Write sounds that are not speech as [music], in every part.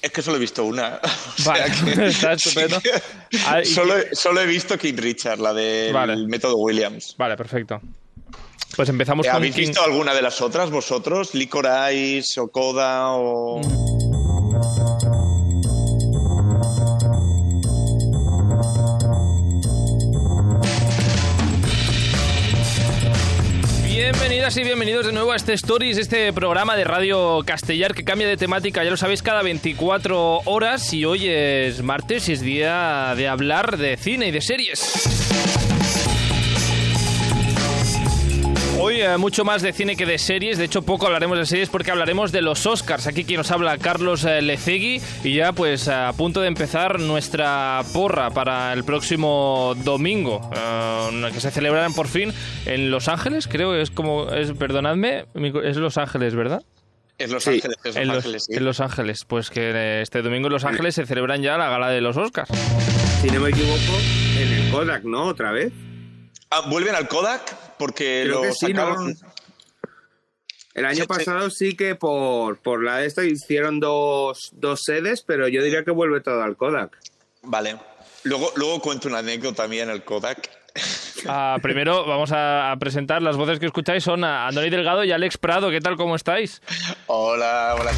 Es que solo he visto una. [laughs] Vale, está [laughs] estupendo. [laughs] Y solo, solo he visto King Richard, la del Vale. método Williams. Vale, perfecto. Pues empezamos Eh, con ¿Habéis King- visto alguna de las otras vosotros? ¿Licorice o Coda o...? Y bienvenidos de nuevo a este Stories, este programa de Radio Castellar que cambia de temática, ya lo sabéis, cada 24 horas y hoy es martes y es día de hablar de cine y de series. Hoy eh, mucho más de cine que de series, de hecho poco hablaremos de series porque hablaremos de los Oscars. Aquí quien nos habla Carlos eh, Lecegui y ya pues a punto de empezar nuestra porra para el próximo domingo, eh, que se celebrarán por fin en Los Ángeles, creo que es como, es, perdonadme, es Los Ángeles, ¿verdad? Es Los Sí, Ángeles, es Los en, los, Ángeles, sí. en Los Ángeles, pues que eh, este domingo en Los Ángeles se celebran ya la gala de los Oscars. Si no me equivoco, en el Kodak, ¿no? Otra vez. Ah, ¿Vuelven al Kodak? Porque Creo lo que sí, ¿no? sacaron... El año Sí, pasado sí que por, por la de esta hicieron dos, dos sedes, pero yo diría que vuelve todo al Kodak. Vale. Luego, luego cuento una anécdota en el Kodak. Ah, primero vamos a, a presentar las voces que escucháis son a Andoni Delgado y Alex Prado. ¿Qué tal? ¿Cómo estáis? Hola, hola.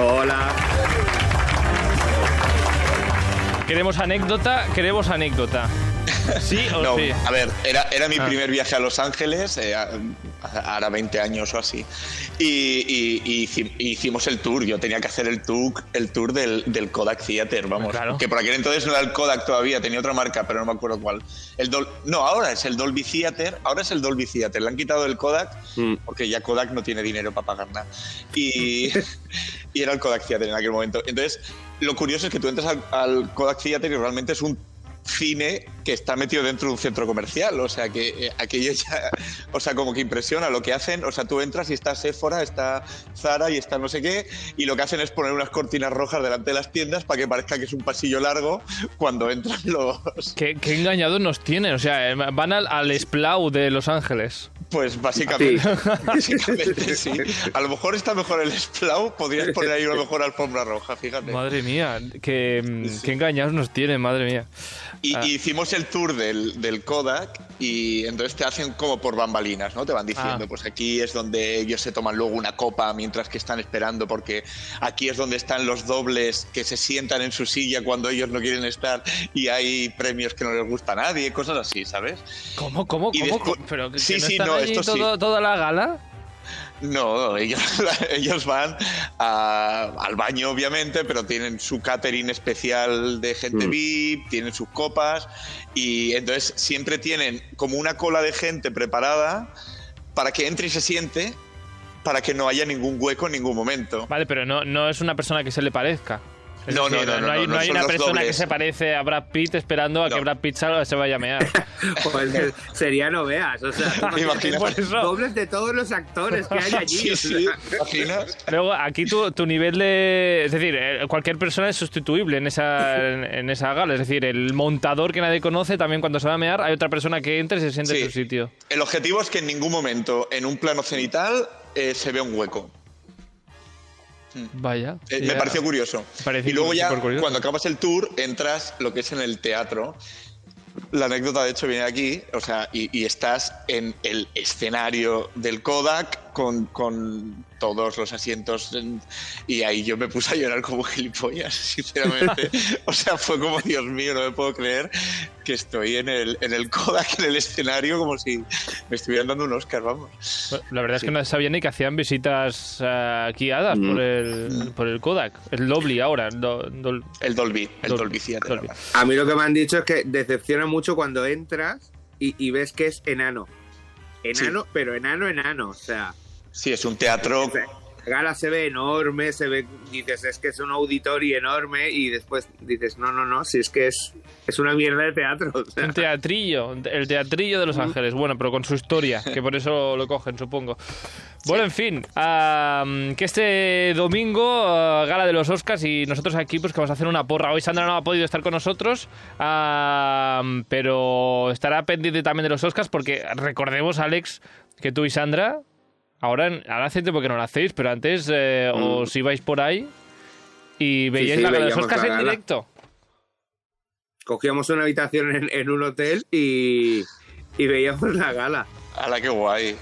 Hola. Queremos anécdota, queremos anécdota. ¿Sí o No, sí? a ver, era, era mi Ah. primer viaje a Los Ángeles, eh, ahora 20 años o así. Y, y- y hici- hicimos el tour, yo tenía que hacer el tour, el tour del, del Kodak Theater, vamos. Claro. Que por aquel entonces no era el Kodak todavía, tenía otra marca, pero no me acuerdo cuál. El Dol- no, ahora es el Dolby Theater, ahora es el Dolby Theater. Le han quitado el Kodak Mm. porque ya Kodak no tiene dinero para pagar nada. Y, [laughs] y era el Kodak Theater en aquel momento. Entonces, lo curioso es que tú entras al, al Kodak Theater y realmente es un cine que está metido dentro de un centro comercial, o sea que eh, aquello ya, [laughs] o sea, como que impresiona lo que hacen, o sea, tú entras y está Sephora, está Zara y está no sé qué, y lo que hacen es poner unas cortinas rojas delante de las tiendas para que parezca que es un pasillo largo cuando entran los... ¿Qué, engañados nos tienen. O sea, eh, van al Splau de Los Ángeles. Pues básicamente, [laughs] básicamente sí. A lo mejor está mejor el Splau, podrías poner ahí una [laughs] mejor alfombra roja, fíjate. Madre mía, qué, mm, qué engañados nos tienen, madre mía. Y, Ah. hicimos el tour del, del Kodak y entonces te hacen como por bambalinas, ¿no? Te van diciendo, Ah. pues aquí es donde ellos se toman luego una copa mientras que están esperando, porque aquí es donde están los dobles que se sientan en su silla cuando ellos no quieren estar y hay premios que no les gusta a nadie, cosas así, ¿sabes? ¿Cómo, cómo, Y cómo? después- ¿Pero que Sí, no sí, están no, allí esto sí. todo- toda la gala? No, ellos, [laughs] ellos van a- al baño, obviamente, pero tienen su catering especial de gente Mm. VIP, tienen sus copas y entonces siempre tienen como una cola de gente preparada para que entre y se siente para que no haya ningún hueco en ningún momento. Vale, pero no, no es una persona que se le parezca. No, no, no, no, hay, no, no hay una persona que se parece a Brad Pitt esperando a que. Brad Pitt salga, se vaya a mear. Joder, [laughs] [laughs] sería no veas. O sea, [laughs] dobles de todos los actores que hay allí. Luego, aquí tu, tu nivel de... Es decir, eh, cualquier persona es sustituible en esa, en, en esa gala. Es decir, el montador que nadie conoce, también cuando se va a mear, hay otra persona que entra y se siente en su sitio. El objetivo es que en ningún momento en un plano cenital eh, se vea un hueco. Vaya. Eh, me pareció curioso. Pareció y luego ya, cuando acabas el tour, entras lo que es en el teatro. La anécdota, de hecho, viene aquí, o sea, y, y estás en el escenario del Kodak con, con todos los asientos. en- y ahí yo me puse a llorar como gilipollas, [laughs] sinceramente. o sea, fue como, Dios mío, no me puedo creer que estoy en el, en el Kodak, en el escenario, como si me estuvieran dando un Oscar, vamos. La verdad es que Sí. no sabía ni que hacían visitas eh, guiadas Mm. por, el, por el Kodak. El Dolby ahora. el do- dol- El Dolby, el Dolby, Dolby. Dolby. A mí lo que me han dicho es que decepciona mucho cuando entras y, y ves que es enano. Enano, pero enano, enano. O sea, Sí, es un teatro la gala se ve enorme, se ve, dices, es que es un auditorio enorme y después dices, no, no, no, si es que es, es una mierda de teatro. o sea. Un teatrillo, el teatrillo de Los Ángeles. Bueno, pero con su historia, que por eso lo cogen, supongo. Bueno, en fin, que este domingo, ah, gala de los Oscars, y nosotros aquí, pues que vamos a hacer una porra. Hoy Sandra no ha podido estar con nosotros, pero estará pendiente también de los Oscars, porque recordemos, Alex, que tú y Sandra, ahora, ahora hace tiempo que no lo hacéis, pero antes eh, os ibais por ahí y veíais sí, la gala de los Oscars en directo. Cogíamos una habitación en, en un hotel y, y veíamos la gala. ¡Hala, qué guay!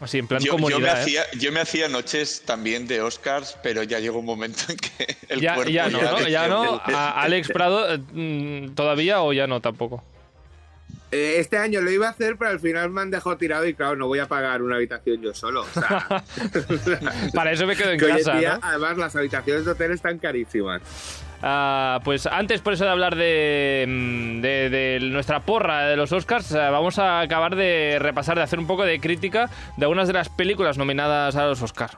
Así, en plan Yo, yo me comunidad. ¿eh? hacía, yo me hacía noches también de Oscars, pero ya llegó un momento en que el Ya, cuerpo ya no, ¿no? [laughs] decía, Ya no. A Alex [laughs] Prado, eh, mm, ¿todavía o ya no tampoco? Eh, Este año lo iba a hacer, pero al final me han dejado tirado y claro, no voy a pagar una habitación yo solo. O sea, [laughs] Para eso me quedo en que casa, día, ¿no? además, las habitaciones de hotel están carísimas. Ah, pues antes, por eso de hablar de, mm, de- de nuestra porra de los Oscars, eh, vamos a acabar de repasar, de hacer un poco de crítica de algunas de las películas nominadas a los Oscars.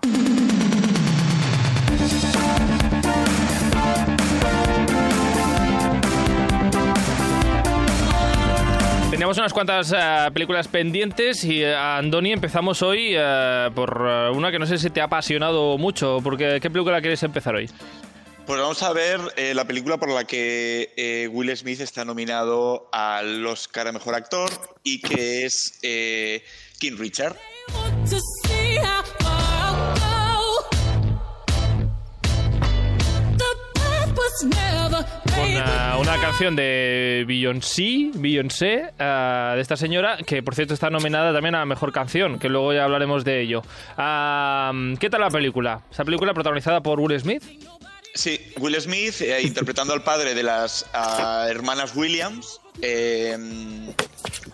Teníamos unas cuantas eh, películas pendientes y eh, Andoni empezamos hoy eh, por una que no sé si te ha apasionado mucho, porque ¿qué película quieres empezar hoy? Pues vamos a ver eh, la película por la que eh, Will Smith está nominado al Oscar a Mejor Actor y que es eh, King Richard. Eh, una canción de Beyoncé, Beyoncé eh, de esta señora, que por cierto está nominada también a Mejor Canción, que luego ya hablaremos de ello. ¿Qué tal la película? Esa película protagonizada por Will Smith. Sí, Will Smith eh, interpretando al padre de las ah, hermanas Williams. eh,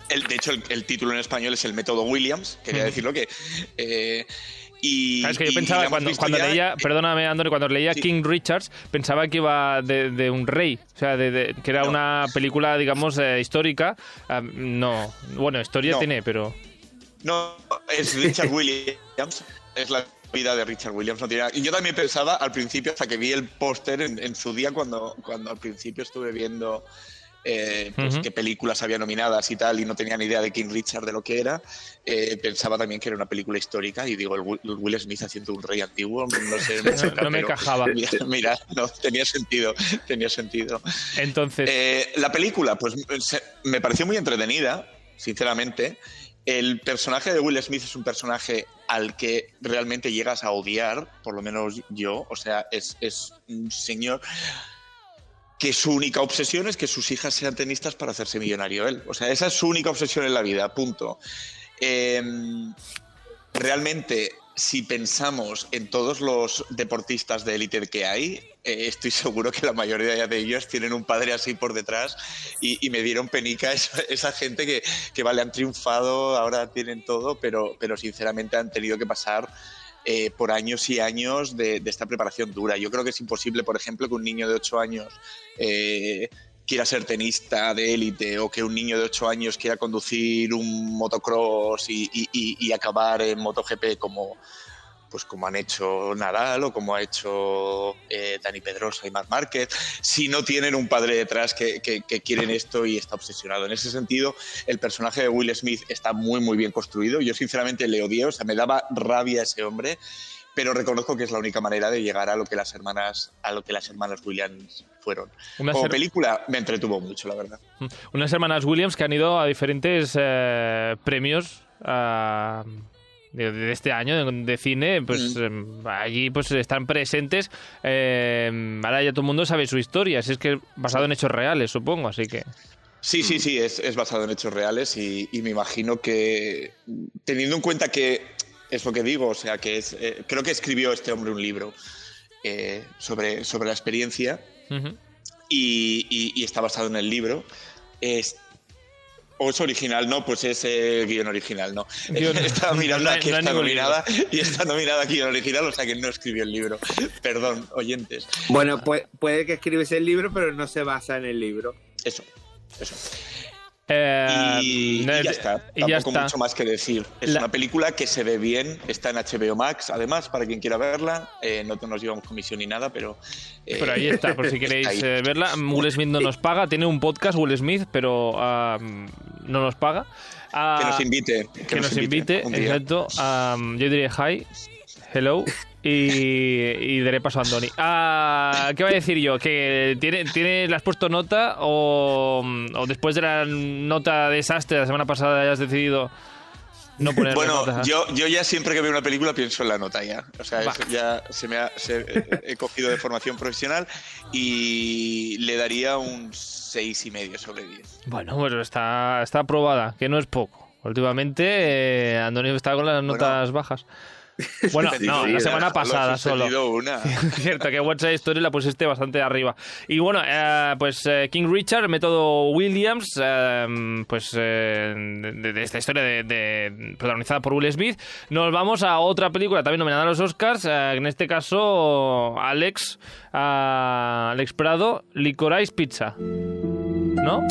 el- de hecho, el, el título en español es El método Williams, quería decirlo que. eh, y, Claro, es que yo pensaba cuando, cuando leía, perdóname Andoni, cuando leía Sí. King Richards, pensaba que iba de, de un rey, o sea, de, de- que era No. una película, digamos, eh, histórica. Ah, no, bueno, historia No. tiene, pero... No, es Richard [laughs] Williams. Es la vida de Richard Williams. No tiene nada- Y yo también pensaba al principio, hasta que vi el póster en, en su día, cuando, cuando al principio estuve viendo eh, pues, qué películas había nominadas y tal, y no tenía ni idea de King Richard de lo que era, eh, pensaba también que era una película histórica. Y digo, el Will, el Will Smith haciendo un rey antiguo, no sé. [laughs] me choca, no me encajaba. [laughs] Mira, mira, no, tenía sentido. Tenía sentido. Entonces, Eh, la película, pues se- me pareció muy entretenida, sinceramente. El personaje de Will Smith es un personaje al que realmente llegas a odiar, por lo menos yo. O sea, es, es un señor que su única obsesión es que sus hijas sean tenistas para hacerse millonario él. O sea, esa es su única obsesión en la vida, punto. Eh, realmente, si pensamos en todos los deportistas de élite que hay, eh, estoy [laughs] seguro que la mayoría de ellos tienen un padre así por detrás y, y me dieron penica [laughs] esa, esa gente que, que, vale, han triunfado, ahora tienen todo, pero, pero sinceramente han tenido que pasar eh, por años y años de, esta preparación dura. Yo creo que es imposible, por ejemplo, que un niño de 8 años eh, quiera ser tenista de élite o que un niño de 8 años quiera conducir un motocross y acabar en MotoGP como, pues como han hecho Nadal o como ha hecho eh, Dani Pedrosa y Marc Márquez, si no tienen un padre detrás que, que, que, quieren esto y está obsesionado. En ese sentido, el personaje de Will Smith está muy, muy bien construido. Yo sinceramente le odié, o sea, me daba rabia ese hombre, pero reconozco que es la única manera de llegar a lo que las hermanas, a lo que las hermanas Williams fueron. Una Como película me entretuvo mucho, la verdad. Unas hermanas Williams que han ido a diferentes eh, premios. Uh de, de, este año de, cine, pues mm. eh, allí pues están presentes. Eh, ahora ya todo el mundo sabe su historia, si es que basado en hechos reales, supongo, así que. Sí, sí, sí, es, es basado en hechos reales y, y, me imagino que, teniendo en cuenta que es lo que digo, o sea, que es, eh, creo que escribió este hombre un libro eh, sobre, sobre la experiencia uh -huh. y, y, y, está basado en el libro. Es, o es original, no, pues es eh, guion original, no. [laughs] Guión, está mirando no, aquí, no está nominada y está nominada aquí guion original, o sea que no escribió el libro. Perdón, oyentes. Bueno, puede, puede que escribes el libro, pero no se basa en el libro. Eso, eso. Eh, y, y, ya está, tampoco ya está. mucho más que decir. Es La... una película que se ve bien, está en HBO Max, además, para quien quiera verla. Eh, no nos llevamos comisión ni nada, pero. Eh, pero ahí está, por si [laughs] queréis eh, verla. Will Smith no nos paga, tiene un podcast, Will Smith, pero uh, no nos paga. Uh, que nos invite. Que, que nos, nos, invite, invite exacto. Um, yo diría hi, hello. Y, y daré paso a Andoni. Ah, ¿Qué voy a decir yo? ¿Que tiene, tiene, ¿Le has puesto nota o, o después de la nota desastre de la semana pasada hayas decidido no ponerle Bueno, nota. yo, yo ya siempre que veo una película pienso en la nota ya. O sea, eso ya se me ha, se- he cogido de formación profesional y le daría un seis y medio sobre 10. Bueno, pues está, está aprobada, que no es poco. Últimamente, eh, Antonio está con las notas bajas. [laughs] Bueno, Sí, no, sí, la semana pasada solo. una. [laughs] Cierto, que Side Story la pusiste bastante arriba. Y bueno, eh, pues eh, King Richard, método Williams, eh, pues eh, de, de esta historia de, de- protagonizada por Will Smith, nos vamos a otra película también nominada a los Oscars, eh, en este caso Alex, a Alex Prado, Licorice Pizza. ¿No?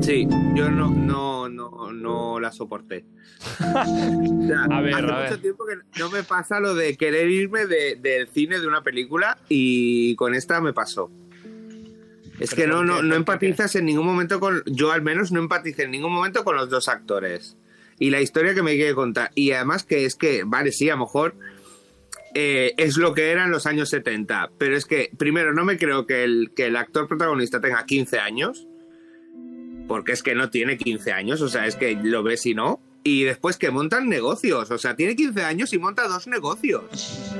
Sí, yo no, no, no, no la soporté. [laughs] O sea, A ver, hace a mucho ver. tiempo que no me pasa lo de querer irme de- del cine de una película y con esta me pasó. Es que ¿Pero no, no, no empatizas en ningún momento con. Yo al menos no empaticé en ningún momento con los dos actores. Y la historia que me quiere contar. Y además que es que, vale, sí, a lo mejor eh, es lo que era en los años 70. Pero es que, primero, no me creo que el, que el actor protagonista tenga 15 años. Porque es que no tiene 15 años, o sea, es que lo ves y no. Y después que montan negocios, o sea, tiene 15 años y monta dos negocios.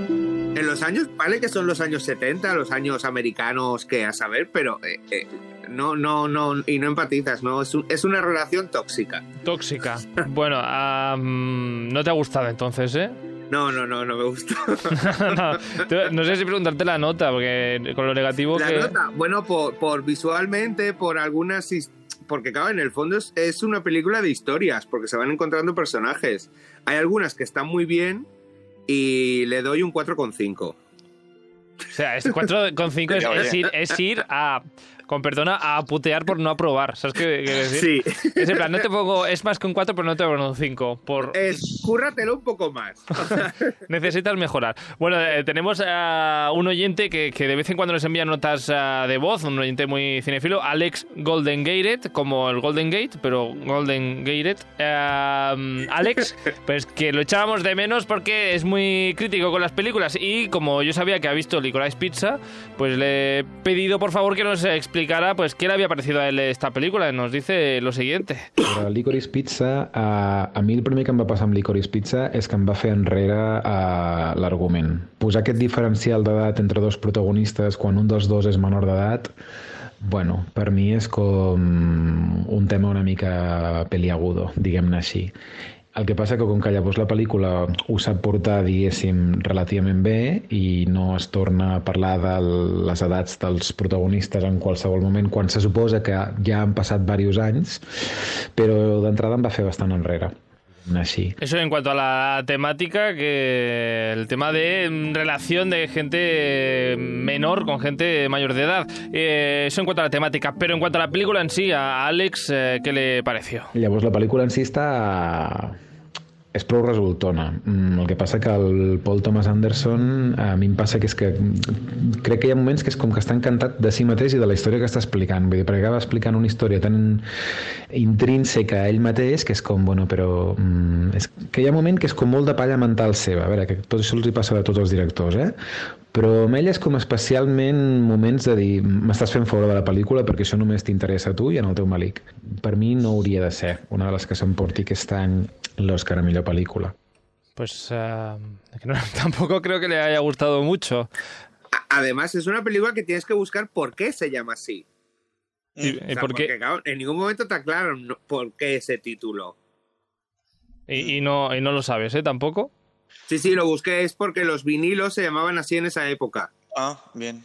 En los años, vale que son los años 70, los años americanos, que a saber, pero eh, eh, no, no, no, y no empatizas, ¿no? Es, un- es una relación tóxica. Tóxica. Bueno, mm, no te ha gustado entonces, ¿eh? No, no, no, no me gusta. [laughs] no, sé si preguntarte la nota, porque con lo negativo La que... nota, bueno, por, por visualmente, por algunas. Porque, claro, en el fondo es, es una película de historias, porque se van encontrando personajes. Hay algunas que están muy bien y le doy un 4,5. O sea, este 4,5 es, es ir, es ir a, con perdona, a putear por no aprobar. ¿Sabes qué quiero decir? Sí. Es en plan, no te pongo, es más que un 4, pero no te pongo un 5. Por, Es, cúrratelo un poco más. [laughs] necesitas mejorar. Bueno, eh, tenemos a un oyente que, que de vez en cuando nos envía notas ah, de voz, un oyente muy cinefilo, Alex Golden Gated, como el Golden Gate, pero Golden Gated. Alex, [laughs] pues que lo echábamos de menos porque es muy crítico con las películas y como yo sabía que ha visto Licorice Pizza, pues le he pedido por favor que nos explicara pues qué le había parecido a él esta película. Nos dice lo siguiente. Sobre Licorice Pizza, a, a mi el primer que em va passar amb Licorice Pizza és que em va fer enrere a l'argument. Posar aquest diferencial d'edat entre dos protagonistes quan un dels dos és menor d'edat, bueno, per mi és com un tema una mica peliagudo, diguem-ne així. El que passa que com que llavors la pel·lícula ho sap portar, diguéssim, relativament bé i no es torna a parlar de les edats dels protagonistes en qualsevol moment, quan se suposa que ja han passat diversos anys, però d'entrada em va fer bastant enrere. Així. Eso en cuanto a la temática, que el tema de relación de gente menor con gente mayor de edad. Eh, eso en cuanto a la temática. Pero en cuanto a la película en sí, a Alex, eh, ¿qué le pareció? Llavors la pel·lícula en si està... és prou resultona. Mm, El que passa que el Paul Thomas Anderson a mi em passa que és que mm, crec que hi ha moments que és com que està encantat de si mateix i de la història que està explicant. Vull dir, perquè acaba explicant una història tan intrínseca a ell mateix que és com, bueno, però mm, és que hi ha un moment que és com molt de palla mental seva. A veure, que tot això els hi passa a tots els directors, eh? Però amb ell és com especialment moments de dir m'estàs fent fora de la pel·lícula perquè això només t'interessa a tu i en el teu malic. Per mi no hauria de ser una de les que s'emporti aquest any l'Oscar a millor pel·lícula. Pues eh, [laughs] no- tampoco creo que le haya gustado mucho. Además, es una película que tienes que buscar por qué se llama así. ¿Y, O y sea, por qué? porque, claro, en ningún momento te aclaran por qué ese título. Y, y no, y no lo sabes, ¿eh? Tampoco. Sí, sí, lo busqué es porque los vinilos se llamaban así en esa época. Ah, bien.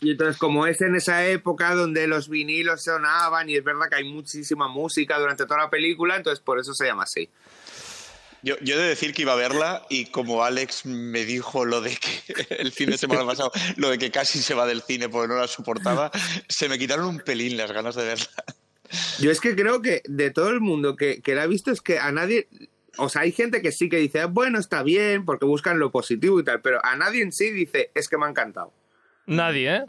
Y entonces, como es en esa época donde los vinilos sonaban y es verdad que hay muchísima música durante toda la película, entonces por eso se llama así. Yo, yo he de decir que iba a verla y como Alex me dijo lo de que [laughs] el fin de semana pasado, lo de que casi se va del cine porque no la soportaba, se me quitaron un pelín las ganas de verla. Yo es que creo que de todo el mundo que, que la ha visto es que a nadie... O sea, hay gente que sí que dice, "Ah, bueno, está bien, porque buscan lo positivo y tal, pero a nadie en sí dice, es que me ha encantado. Nadie, ¿eh?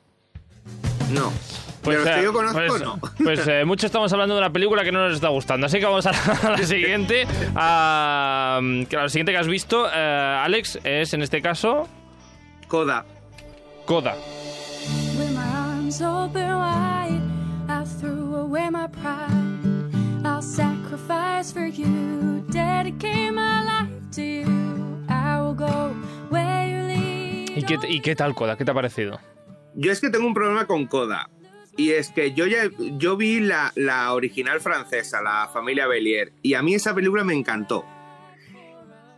No. Pues, de los que eh, yo conozco, pues, no. [laughs] pues, eh, mucho estamos hablando de una película que no nos está gustando. Así que vamos a la, [laughs] a la siguiente. A, que la siguiente que has visto, eh, Alex, es en este caso Coda. Coda. With my arms open wide, I threw away my pride. I'll sacrifice sacrifice for you. Dedicate my life to you. I will go where you lead. ¿Y qué, ¿Y qué tal, Coda? ¿Qué te ha parecido? Yo es que tengo un problema con Coda. Y es que yo ya yo vi la, la original francesa, la familia Bellier, y a mí esa película me encantó.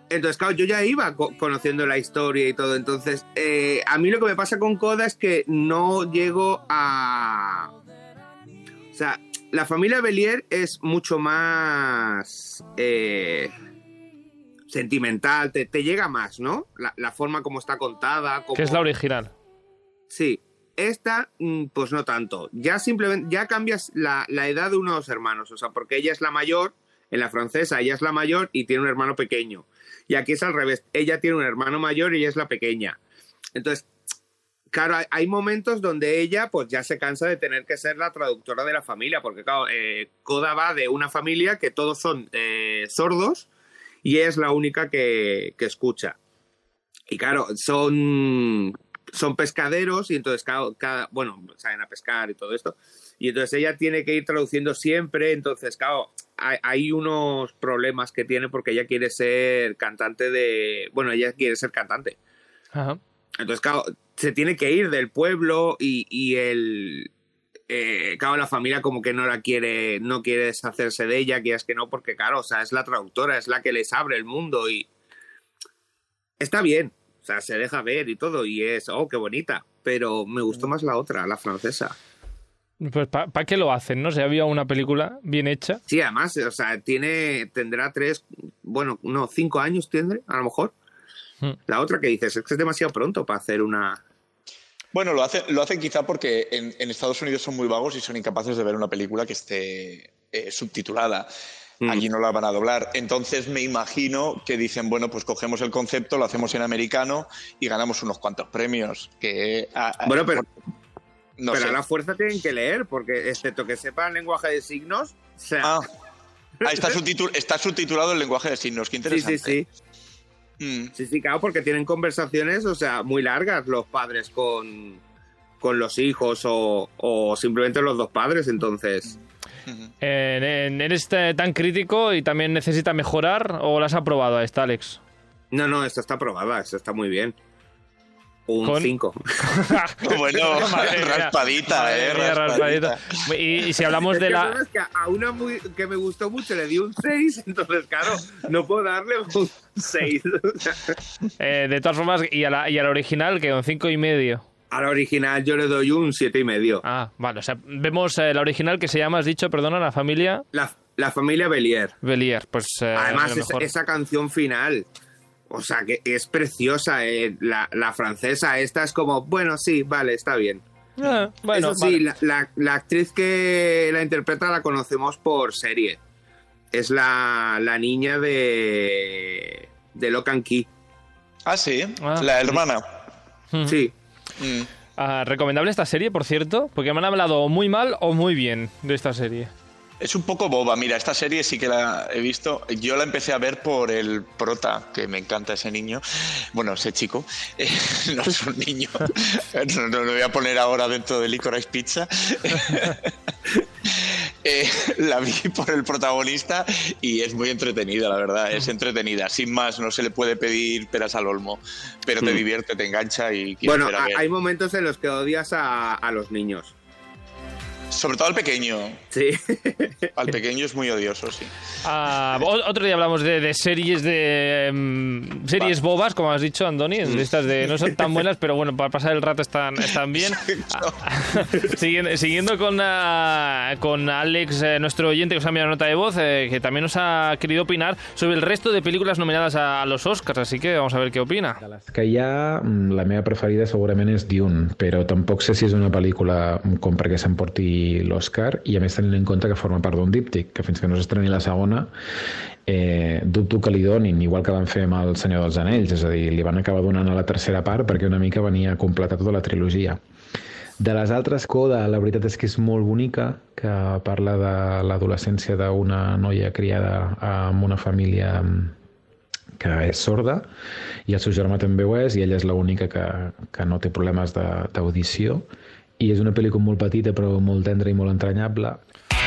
Entonces, claro, yo ya iba co- conociendo la historia y todo. Entonces, eh, a mí lo que me pasa con Coda es que no llego a. O sea, la familia Bellier es mucho más. eh, sentimental, te, te llega más, ¿no? La, la forma como está contada. Como... Que es la original. Sí. Esta, mm, pues no tanto. Ya simplemente, ya cambias la, la edad de unos hermanos. O sea, porque ella es la mayor, en la francesa ella es la mayor y tiene un hermano pequeño. Y aquí es al revés. Ella tiene un hermano mayor y ella es la pequeña. Entonces, claro, hay, momentos donde ella, pues ya se cansa de tener que ser la traductora de la familia. Porque, claro, eh, Koda va de una familia que todos son eh, sordos y es la única que, que escucha. Y claro, son, son pescaderos y entonces cada, cada- bueno, saben a pescar y todo esto. Y entonces ella tiene que ir traduciendo siempre, entonces claro, hay, hay unos problemas que tiene porque ella quiere ser cantante de, bueno, ella quiere ser cantante. Ajá. Entonces, claro, se tiene que ir del pueblo y, y el. eh, claro, la familia como que no la quiere, no quiere deshacerse de ella, que es que no, porque claro, o sea, es la traductora, es la que les abre el mundo y. Está bien, o sea, se deja ver y todo, y es, oh, qué bonita, pero me gustó más la otra, la francesa. Pues ¿para qué lo hacen, no? Si había una película bien hecha. Sí, además, o sea, tiene, tendrá tres, bueno, no, cinco años tendré, a lo mejor. Hmm. La otra que dices, es que es demasiado pronto para hacer una, Bueno, lo hacen, lo hacen quizá porque en, en Estados Unidos son muy vagos y son incapaces de ver una película que esté eh, subtitulada. Mm. Allí no la van a doblar. Entonces me imagino que dicen, bueno, pues cogemos el concepto, lo hacemos en americano y ganamos unos cuantos premios. Que, a- a- Bueno, pero, no pero sé. a la fuerza tienen que leer, porque excepto que sepan lenguaje de signos, o sea, Ah, ah, está, subtitul- está subtitulado el lenguaje de signos. Qué sí, interesante. sí, sí. Mm. Sí, sí, claro, porque tienen conversaciones, o sea, muy largas los padres con, con los hijos o, o simplemente los dos padres, entonces. En- ¿Eres eh, tan crítico y también necesita mejorar o la has aprobado a esta, Alex? No, no, esta está aprobada, esta está muy bien. Un Con- 5. Bueno, [laughs] [laughs] raspadita, eh, raspadita. Y, y si hablamos de la... Es que a una muy, que me gustó mucho le di un 6, [laughs] entonces, claro, no puedo darle un 6. eh, de todas formas, y a la, y a la original, que un cinco y medio. A la original yo le doy un siete y medio. Ah, vale. O sea, vemos eh, la original que se llama, has dicho, perdona, la familia La, la familia Belier. Belier. Pues eh, Además, esa, canción final, o sea, que es preciosa. eh, La, la francesa, esta es como, bueno, sí, vale, está bien. Ah, bueno, Eso sí, vale. la, la- la actriz que la interpreta la conocemos por serie. Es la, la niña de, de Lock and Key. Ah, sí, Ah. la hermana. Ujú. Sí. Mm. Ah, ¿Recomendable esta serie, por cierto? Porque me han hablado muy mal o muy bien de esta serie. Es un poco boba. Mira, esta serie sí que la he visto. Yo la empecé a ver por el prota, que me encanta ese niño. Bueno, ese chico. Eh, [laughs] no es un niño. No, no lo voy a poner ahora dentro de Licorice Pizza. [laughs] Eh, la vi por el protagonista y es muy entretenida, la verdad. Es entretenida. Sin más, no se le puede pedir peras al olmo. Pero te Mm. divierte, te engancha y Bueno, hay momentos en los que odias a, a los niños. Sobre todo al pequeño. Sí. Al pequeño es muy odioso, sí. Ah, otro día hablamos de, de series de em, series bobas, como has dicho, Andoni, de estas de no son tan buenas, pero bueno, para pasar el rato están, están bien. [laughs] [laughs] Siguiendo, siguiendo con, ah, con Alex, eh, nuestro oyente que nos ha enviado nota de voz, eh, que también nos ha querido opinar sobre el resto de películas nominadas a, a los Oscars, así que vamos a ver qué opina. De les que hi ha, mm, la meva preferida segurament és Dune, però tampoc sé si és una pel·lícula com perquè s'emporti l'Oscar i a més tenint en compte que forma part d'un díptic, que fins que no s'estreni la segona eh, dubto que li donin, igual que van fer amb El Senyor dels Anells, és a dir, li van acabar donant a la tercera part perquè una mica venia a completar tota la trilogia. De les altres, Coda, la veritat és que és molt bonica, que parla de l'adolescència d'una noia criada amb una família que és sorda i el seu germà també ho és i ella és l'única que, que no té problemes d'audició i és una pel·lícula molt petita però molt tendra i molt entranyable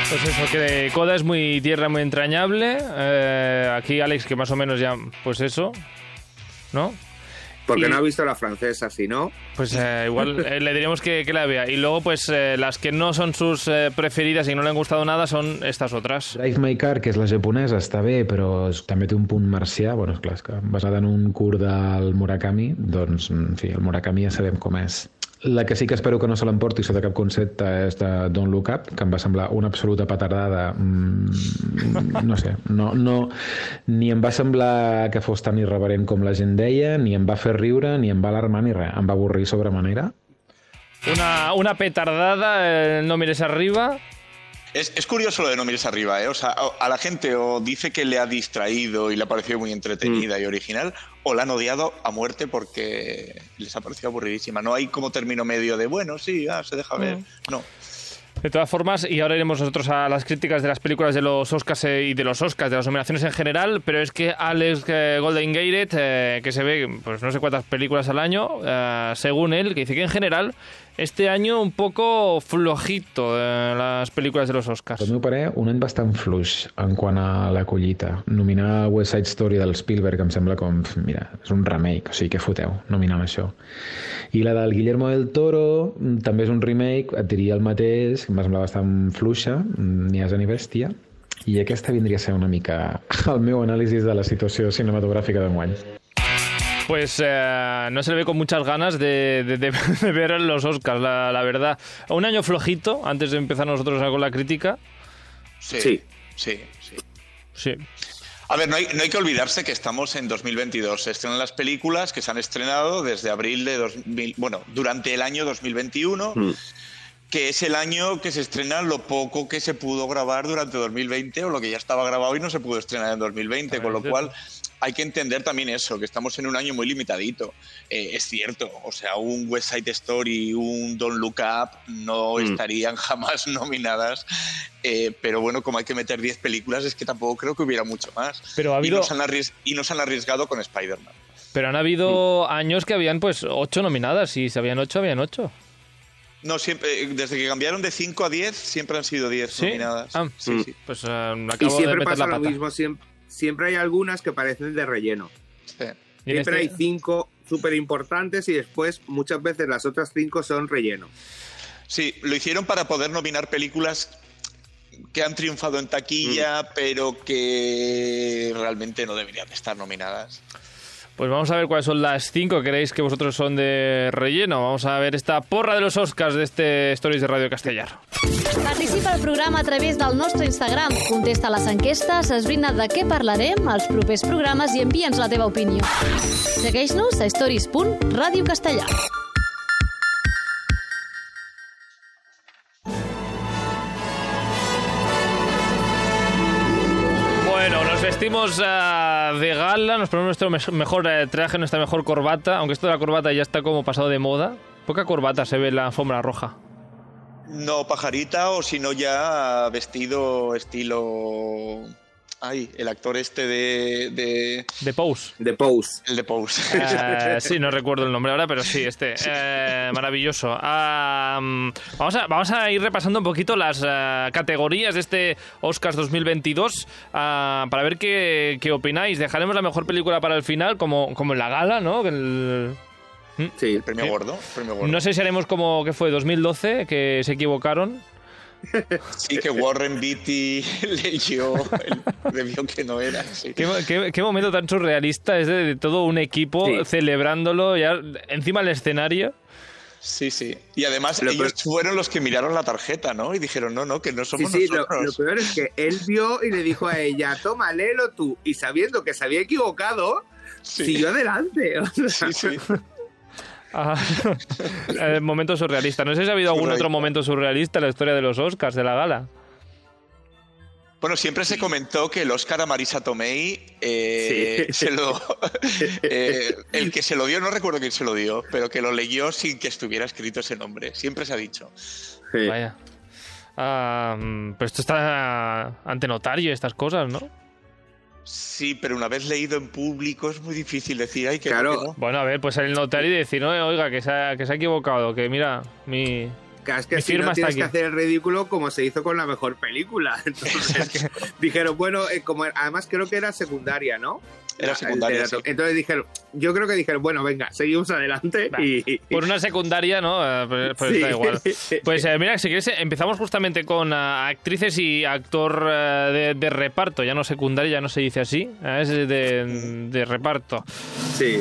Pues eso, que Coda es muy tierra, muy entrañable. Eh, aquí Alex, que más o menos ya, pues eso, ¿no? Porque Y- no ha visto la francesa, si no. Pues eh, igual [laughs] eh, le diríamos que, que la vea. Y luego, pues eh, las que no son sus eh, preferidas y no le han gustado nada son estas otras. Drive My Car, que és la japonesa, està bé, però és- també té un punt marcià, bueno, és que basada en un curt del Murakami, doncs, en fi, el Murakami ja sabem com és. La que sí que espero que no se l'emporti sota cap concepte és de Don't Look Up, que em va semblar una absoluta petardada. Mm, no sé, no, no, ni em va semblar que fos tan irreverent com la gent deia, ni em va fer riure, ni em va alarmar, ni res. Em va avorrir sobremanera. Una, una petardada, eh, no mires arriba. Es, es curioso lo de no mires arriba, ¿eh? O sea, a la gente o dice que le ha distraído y le ha parecido muy entretenida y original, o la han odiado a muerte porque les ha parecido aburridísima. No hay como término medio de, bueno, sí, ah, se deja ver. No. De todas formas, y ahora iremos nosotros a las críticas de las películas de los Oscars eh, y de los Oscars, de las nominaciones en general, pero es que Alex eh, Golden Gated, eh, que se ve pues no sé cuántas películas al año, eh, según él, que dice que en general este año un poco flojito eh, las películas de los Oscars. Al meu parer, un any bastant fluix en quant a la collita. Nominar West Side Story del Spielberg em sembla com, mira, és un remake, o sigui, què foteu nominant això? I la del Guillermo del Toro mm, també és un remake, et diria el mateix, que em va semblar bastant fluixa, mm, ni asa ni bèstia, i aquesta vindria a ser una mica [laughs] el meu anàlisi de la situació cinematogràfica d'enguany. Pues eh, no se le ve con muchas ganas de, de- de- [laughs] de ver los Oscars, la, la verdad. Un año flojito, antes de empezar nosotros con la crítica. Sí. Sí. Sí, sí. Sí. A ver, no hay, no hay que olvidarse que estamos en 2022. Se estrenan las películas que se han estrenado desde abril de 2000, bueno, durante el año 2021, Mm. Que es el año que se estrena lo poco que se pudo grabar durante 2020 o lo que ya estaba grabado y no se pudo estrenar en 2020, con lo cual hay que entender también eso, que estamos en un año muy limitadito. Eh, es cierto, o sea, un West Side Story, un Don't Look Up no Mm. estarían [laughs] jamás nominadas, eh, pero bueno, como hay que meter 10 películas, es que tampoco creo que hubiera mucho más. Pero ha Y habido- nos han, y nos han arriesgado con Spider-Man. Pero han habido años que habían pues ocho nominadas y si habían ocho, habían ocho. No, siempre, eh, desde que cambiaron de 5 a 10, siempre han sido 10 ¿Sí? nominadas. Ah. Sí, Mm. sí. Pues eh, acabo Y de siempre meter pasa la lo mismo. Siempre, siempre hay algunas que parecen de relleno. sí. En Siempre este- hay cinco súper importantes y después muchas veces las otras cinco son relleno. Sí, lo hicieron para poder nominar películas que han triunfado en taquilla, Mm. pero que realmente no deberían de estar nominadas. Pues vamos a ver cuáles son las cinco que creéis que vosotros son de relleno. Vamos a ver esta porra de los Oscars de este Stories de Radio Castellar. Participa al programa a través del nostre Instagram. Contesta les enquestes, esbrina de què parlarem als propers programes i envia'ns la teva opinió. Segueix-nos a stories.radiocastellà. Bueno, nos vestimos ah, de gala, nos ponemos nuestro me- mejor eh, traje, nuestra mejor corbata, aunque esto de la corbata ya está como pasado de moda. Poca corbata se ve en la alfombra roja. No pajarita o si no ya vestido estilo... Ay, el actor este de... de- De Pose. De Pose. el de Pose. Eh, [laughs] sí, no recuerdo el nombre ahora, pero sí, este. Eh, maravilloso. Ah, mm, vamos, a, vamos a ir repasando un poquito las eh, categorías de este Oscars 2022 ah, para ver qué, qué opináis. Dejaremos la mejor película para el final, como, como en la gala, ¿no? El- Sí. premio Sí. gordo. Premio gordo. no sé si haremos como que fue 2012, que se equivocaron. Sí, que Warren Beatty [laughs] leyó, el- debió que no era. sí. ¿Qué, qué- qué momento tan surrealista es de, de todo un equipo Sí. celebrándolo ya encima del escenario. Sí, sí. Y además Lo ellos peor- fueron los que miraron la tarjeta, ¿no? Y dijeron, no, no, que no Sí, somos sí, lo, nosotros. lo peor es que él vio y le dijo a ella, toma, léelo tú. Y sabiendo que se había equivocado, Sí. siguió adelante. O sea, Sí, sí. Ah, [laughs] eh, momento surrealista. No sé si ha habido algún otro momento surrealista en la historia de los Oscars, de la gala. Bueno, siempre se comentó que el Oscar a Marisa Tomei eh, Sí. se lo, [laughs] eh, el que se lo dio, no recuerdo quién se lo dio, pero que lo leyó sin que estuviera escrito ese nombre. Siempre se ha dicho. sí. Vaya. Ah, mm, pero esto está ante notario, estas cosas, ¿no? Sí, pero una vez leído en público es muy difícil decir, ay, que no, Claro. que no". Bueno, a ver, pues el notario y decir, no, oiga, que se ha, que se ha equivocado, que mira, mi, es que si no tienes que hacer el ridículo como se hizo con la mejor película. [laughs] Entonces [laughs] dijeron, bueno, eh, como además creo que era secundaria, ¿no? Era el secundaria, sí. Entonces dijeron, yo creo que dijeron, bueno, venga, seguimos adelante y... Por una secundaria, ¿no? Eh, Pues, pues Sí. da igual. [laughs] Pues eh, mira, si quieres, eh, empezamos justamente con ah, actrices y actor eh, de, de reparto. Ya no secundaria, ya no se dice así. eh, es de, de reparto. Sí.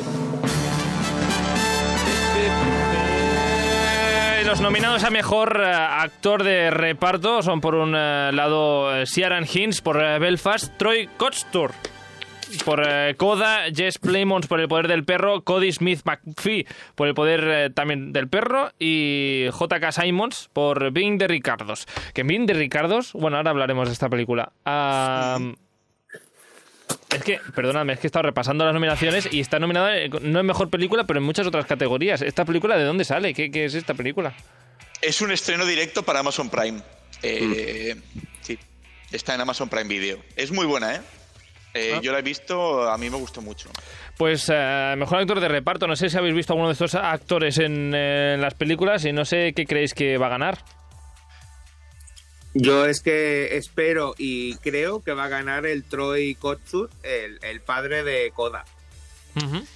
Eh, Los nominados a mejor eh, actor de reparto son por un eh, lado eh, Ciaran Hinds por eh, Belfast, Troy Kotsur por eh, Coda, Jess Plemons por El Poder del Perro, Cody Smith McPhee por El Poder eh, también del Perro y J.K. Simons por Being de Ricardos. Que en Being de Ricardos, bueno, ahora hablaremos de esta película. Es que, perdóname, es que he estado repasando las nominaciones y está nominada eh, no en mejor película, pero en muchas otras categorías. ¿Esta película de dónde sale? ¿Qué, qué es esta película? Es un estreno directo para Amazon Prime. Eh, Mm. Sí, está en Amazon Prime Video. Es muy buena, ¿eh? Eh, Ah. Yo la he visto, a mí me gustó mucho. Pues eh, mejor actor de reparto. No sé si habéis visto alguno de estos actores en, en las películas y no sé qué creéis que va a ganar. Yo es que espero y creo que va a ganar el Troy Kotsur, el, el padre de Koda.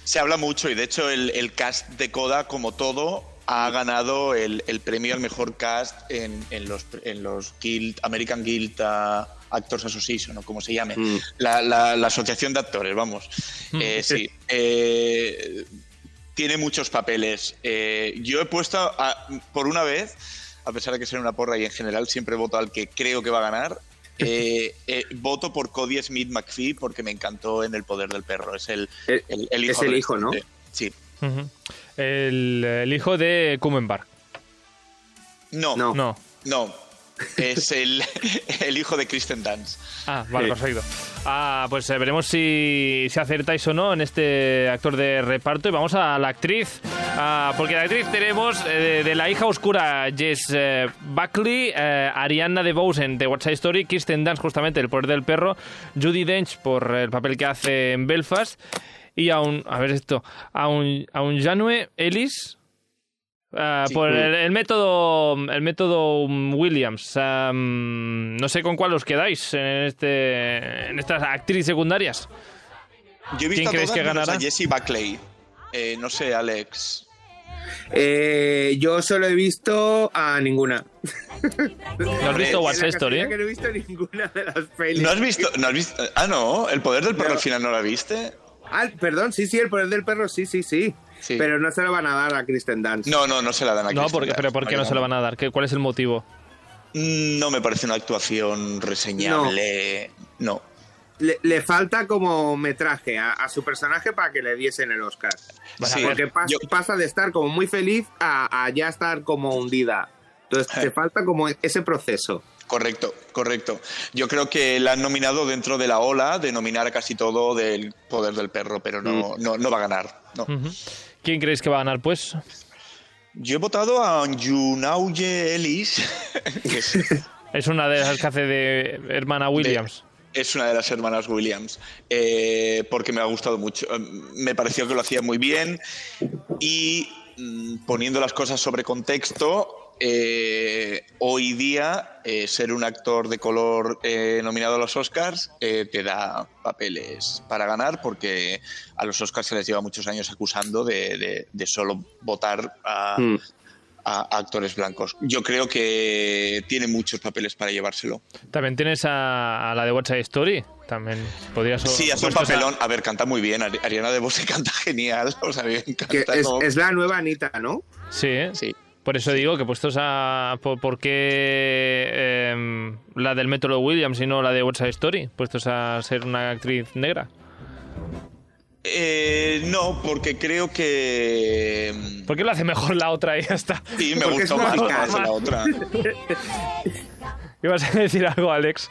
Se habla mucho y de hecho el, el cast de Coda, como todo, ha ganado el, el premio al mejor cast en, en los, en los Guild, American Guild uh, Actors Association, o como se llame. Mm. La, la- la asociación de actores, vamos. Eh, sí. Eh, tiene muchos papeles. Eh, yo he puesto, a- por una vez, a pesar de que ser una porra y en general siempre voto al que creo que va a ganar, [laughs] eh, eh, voto por Cody Smith McPhee porque me encantó en El Poder del Perro. Es el, El- el, el hijo es el hijo, ¿no? de- Sí. El hijo de Kumenbar. No, No. no, No. Es el, el hijo de Kristen Dance. Ah, vale, Sí. perfecto. Ah, pues eh, veremos si, si acertáis o no en este actor de reparto. Y vamos a la actriz. Ah, porque la actriz tenemos eh, de, de la hija oscura Jess eh, Buckley, eh, Ariana DeBose de What's Side Story, Kirsten Dunst justamente El Poder del Perro, Judy Dench por el papel que hace en Belfast y a un, a ver esto, a un, a un Janue Ellis Ah, Sí. por el, el método el método Williams. No sé con cuál os quedáis en este en estas actrices secundarias. Yo he visto ¿Quién a creéis que ganará? a Jessie Buckley. Eh, no sé, Alex. Eh, yo solo he visto a ninguna. ¿No has visto Eh, What's Story? que no he visto ninguna de las pelis. ¿No has visto? No has visto ah, no, el poder del perro No. al final no la viste. Ah, perdón, sí, sí, el poder del perro, sí, sí, sí. Sí. Pero no se lo van a dar a Kristen Dance. No, no, no se la dan a No, Kristen porque, Dunst, pero ¿por qué no se lo van a dar? ¿Qué, ¿Cuál es el motivo? Mm, No me parece una actuación reseñable. No. Le, le falta como metraje a, a su personaje para que le diesen el Oscar. Sí, Porque pas- yo- pasa de estar como muy feliz a, a ya estar como hundida. Entonces Eh. te falta como ese proceso. Correcto, correcto. Yo creo que la han nominado dentro de la ola de nominar casi todo del poder del perro, pero no, Mm. no, no va a ganar. no. ¿Quién creéis que va a ganar, pues? Yo he votado a Junauye Ellis, [laughs] Es una de las que hace de hermana Williams. es una de las hermanas Williams, eh, porque me ha gustado mucho. Eh, Me pareció que lo hacía muy bien y mm, poniendo las cosas sobre contexto, eh, hoy día eh, ser un actor de color eh, nominado a los Oscars eh, te da papeles para ganar porque a los Oscars se les lleva muchos años acusando de, de- de solo votar a, Mm. a- a actores blancos. Yo creo que tiene muchos papeles para llevárselo. También tienes a, a la de What's Side Story. También podrías. Sí, hace un papelón. A ver, canta muy bien. Ari- Ariana DeBose [laughs] canta genial. O sea, a mí me encanta. Que es, como- es la nueva Anita, ¿no? Sí, ¿eh? Sí. Por eso digo que puestos a. ¿Por, por qué em, la del método Williams y no la de What's Side Story? Puestos a ser una actriz negra. Eh, no, porque creo que. mm, ¿Por qué lo hace mejor la otra y ya está? Sí, me Porque gustó más hace la otra. [laughs] ¿Ibas a decir algo, Alex?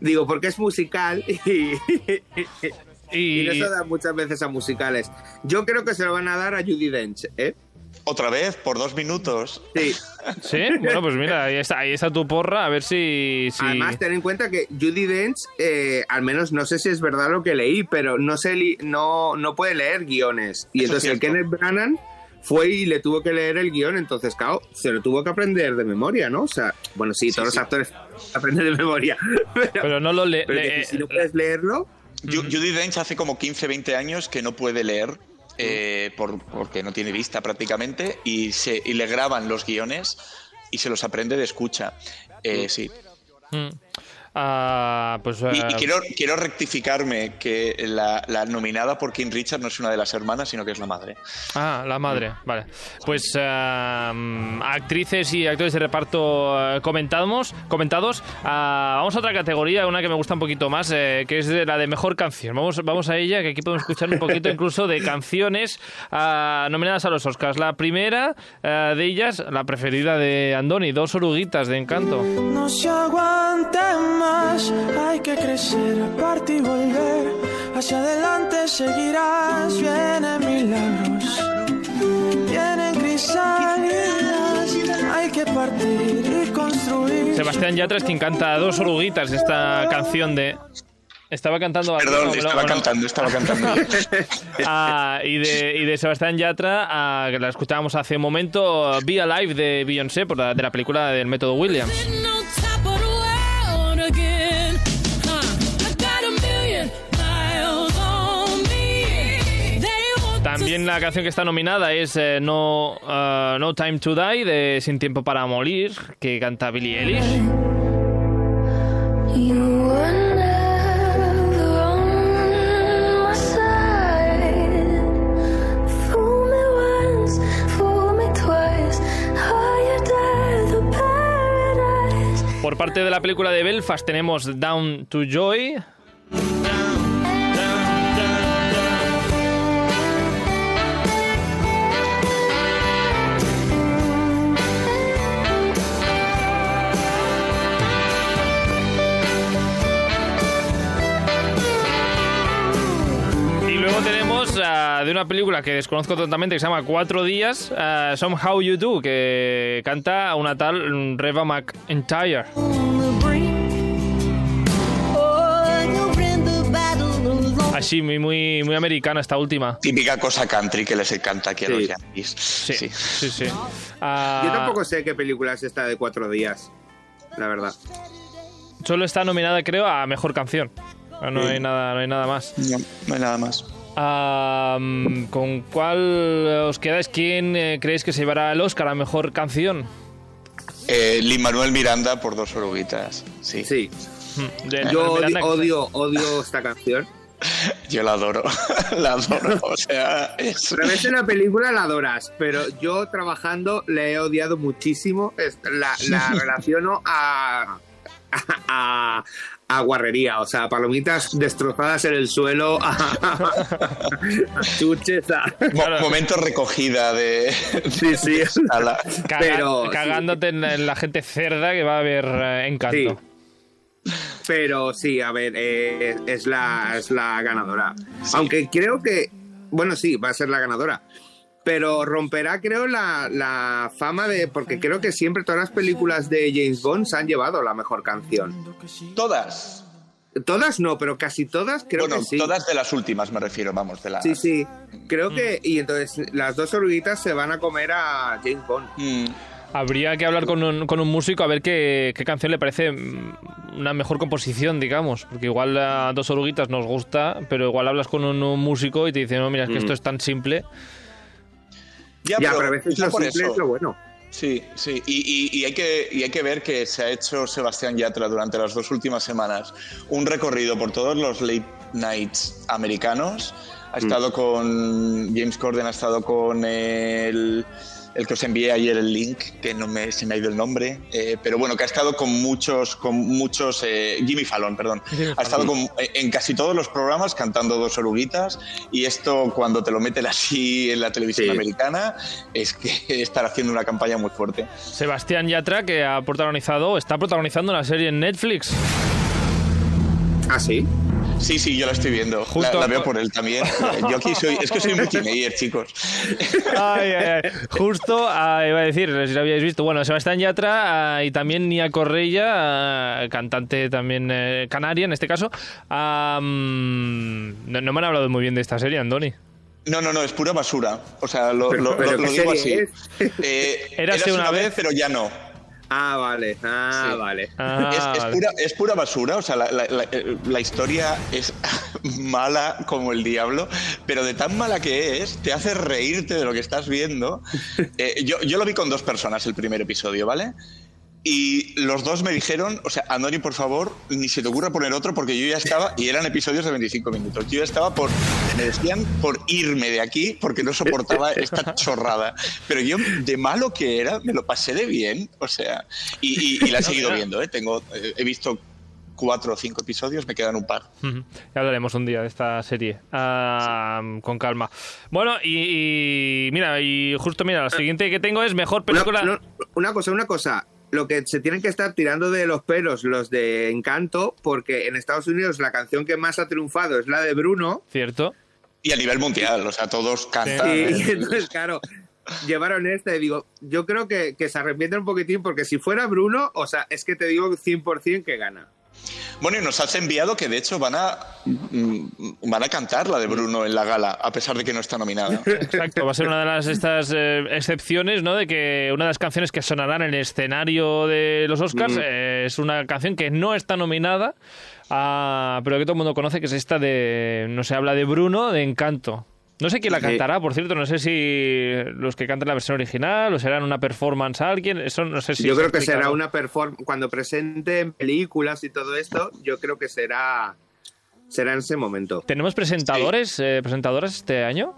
Digo, porque es musical [laughs] y, Y, y no se da muchas veces a musicales. Yo creo que se lo van a dar a Judy Dench, ¿eh? Otra vez, por dos minutos. Sí. ¿Sí? Bueno, pues mira, ahí está, ahí está tu porra, a ver si... si- Además, ten en cuenta que Judy Dench, eh, al menos no sé si es verdad lo que leí, pero no sé li- no, no puede leer guiones. Y Eso entonces el. Kenneth Branagh fue y le tuvo que leer el guion, entonces, claro, se lo tuvo que aprender de memoria, ¿no? O sea, bueno, sí, todos sí. los actores [laughs] aprenden de memoria, [laughs] pero, Pero no lo lee. pero que le- si no puedes leerlo, Ju- Judy Dench hace como 15, 20 años que no puede leer eh, por- porque no tiene vista prácticamente y, se, y le graban los guiones y se los aprende de escucha. Eh, sí. Mm. Ah, pues. Y, eh, y quiero, quiero rectificarme que la, la nominada por King Richard no es una de las hermanas, sino que es la madre. Ah, la madre, vale. Pues mm, actrices y actores de reparto eh, comentamos, comentados. Ah, vamos a otra categoría, una que me gusta un poquito más, eh, que es de la de mejor canción. Vamos, vamos a ella, que aquí podemos escuchar un poquito [laughs] incluso de canciones ah, nominadas a los Oscars. La primera eh, de ellas, la preferida de Andoni, Dos oruguitas de Encanto. No se aguante más, hay que crecer, aparte y volver. Hacia adelante seguirás, vienen milagros, vienen crisálidas. Hay que partir y construir. Sebastián Yatra es quien canta Dos oruguitas, esta canción de... Estaba cantando Perdón, estaba lo- cantando, estaba cantando. [laughs] Ah, y, de, y de Sebastián Yatra, ah, que la escuchábamos hace un momento, Be Alive de Beyoncé, por la- de la película del método Williams. También la canción que está nominada es eh, no, ah, no Time to Die de Sin Tiempo para Morir, que canta Billie Eilish. Por parte de la película de Belfast tenemos Down to Joy. De una película que desconozco totalmente que se llama Cuatro Días, ah, Somehow You Do, que canta una tal Reba McIntyre. Así, muy, muy, muy americana esta última. Típica cosa country que les encanta aquí a Sí. los yankees. Sí, Sí. sí, sí. Ah, yo tampoco sé qué película es esta de cuatro días, la verdad. Solo está nominada, creo, a Mejor Canción. No hay nada, no hay nada más. No, no hay nada más. Ah, mm, ¿Con cuál os quedáis? ¿Quién eh, creéis que se llevará el Oscar a Mejor Canción? Eh, Lin Manuel Miranda por dos oruguitas. Sí. Sí, Mm, de- yo odio, odio, odio esta canción. [laughs] Yo la adoro. [laughs] la adoro. O sea, es. Pero ves en la película la adoras, pero yo trabajando le he odiado muchísimo. La, la [laughs] relaciono a, a, a guarrería, o sea, palomitas destrozadas en el suelo, a, [laughs] a chuches, a- Mo- momento recogida de. Sí, sí. la- caga- pero- cagándote en, en la gente cerda que va a haber eh, Encanto. Pero sí, a ver, eh, es, la, es la ganadora. Aunque creo que, bueno, sí, va a ser la ganadora. Pero romperá, creo, la, la fama de. Porque creo que siempre todas las películas de James Bond se han llevado la mejor canción. Todas. Todas no, pero casi todas creo bueno, que sí. todas de las últimas me refiero, vamos, de las. Sí, sí. Creo que. Y entonces las dos oruguitas se van a comer a James Bond. Mm, Habría que hablar con un, con un músico a ver qué, qué canción le parece mm, una mejor composición, digamos. Porque igual a dos oruguitas nos gusta, pero igual hablas con un, un músico y te dice, no, mira, es que esto es tan simple. Ya, Ya, pero a veces lo simple eso. es lo bueno. Sí, sí. Y, y- y hay que, y hay que ver que se ha hecho Sebastián Yatra durante las dos últimas semanas un recorrido por todos los late nights americanos. Ha Mm. estado con James Corden, ha estado con el, el que os envié ayer el link, que no me, se me ha ido el nombre, eh, pero bueno, que ha estado con muchos, con muchos, eh, Jimmy Fallon, perdón, ha estado con- en casi todos los programas cantando dos oruguitas y esto cuando te lo meten así en la televisión Sí. americana es que [laughs] estar haciendo una campaña muy fuerte. Sebastián Yatra, que ha protagonizado, está protagonizando una serie en Netflix. ¿Ah, sí? Sí, sí, yo la estoy viendo. Justo- la, la veo por él también. [laughs] Yo aquí soy, es que soy multimedia, chicos. Ay, ay, ay. Justo, ah, iba a decir, si lo habíais visto, bueno, Sebastián Yatra ah, y también Nia Correia, ah, cantante también eh, canaria en este caso, no, no me han hablado muy bien de esta serie, Andoni. No, no, no, es pura basura. O sea, lo, Pero- lo- pero lo- lo ¿qué digo así. Eh, Érase érase una vez, pero ya no. Ah, vale. Ah, Sí. vale. Ah, es, es vale. pura, es pura basura, o sea, la, la- la- la historia es [laughs] mala como el diablo, pero de tan mala que es, te hace reírte de lo que estás viendo. [laughs] Eh, yo, yo lo vi con dos personas el primer episodio, ¿vale? Y los dos me dijeron, o sea, Andoni, por favor, ni se te ocurra poner otro porque yo ya estaba, y eran episodios de 25 minutos, yo ya estaba por, me decían por irme de aquí porque no soportaba esta chorrada. Pero yo, de malo que era, me lo pasé de bien, o sea, y, y- y la he seguido [laughs] viendo, ¿eh? Tengo, eh, he visto cuatro o cinco episodios, me quedan un par. Ujú. Ya hablaremos un día de esta serie. Ah, con calma. Bueno, y, y mira, y justo mira, la siguiente que tengo es mejor Una, película. no, una cosa, una cosa. Lo que se tienen que estar tirando de los pelos los de Encanto, porque en Estados Unidos la canción que más ha triunfado es la de Bruno. Cierto. Y a nivel mundial, o sea, todos cantan. Y, ¿eh? y entonces, claro, llevaron este. Digo, yo creo que, que se arrepienten un poquitín, porque si fuera Bruno, o sea, es que te digo 100% que gana. Bueno, y nos has enviado que de hecho van a mm, van a cantar la de Bruno en la gala, a pesar de que no está nominada. [laughs] Exacto, va a ser una de las estas eh, excepciones, ¿no? De que una de las canciones que sonarán en el escenario de los Oscars eh, es una canción que no está nominada, ah, pero que todo el mundo conoce, que es esta de, no se habla de Bruno, de Encanto. No sé quién la Sí. cantará, por cierto, no sé si los que cantan la versión original o serán una performance a alguien, eso no sé si yo creo que será una performance. Cuando presenten películas y todo esto, yo creo que será. Será en ese momento. ¿Tenemos presentadores, eh, presentadoras este año?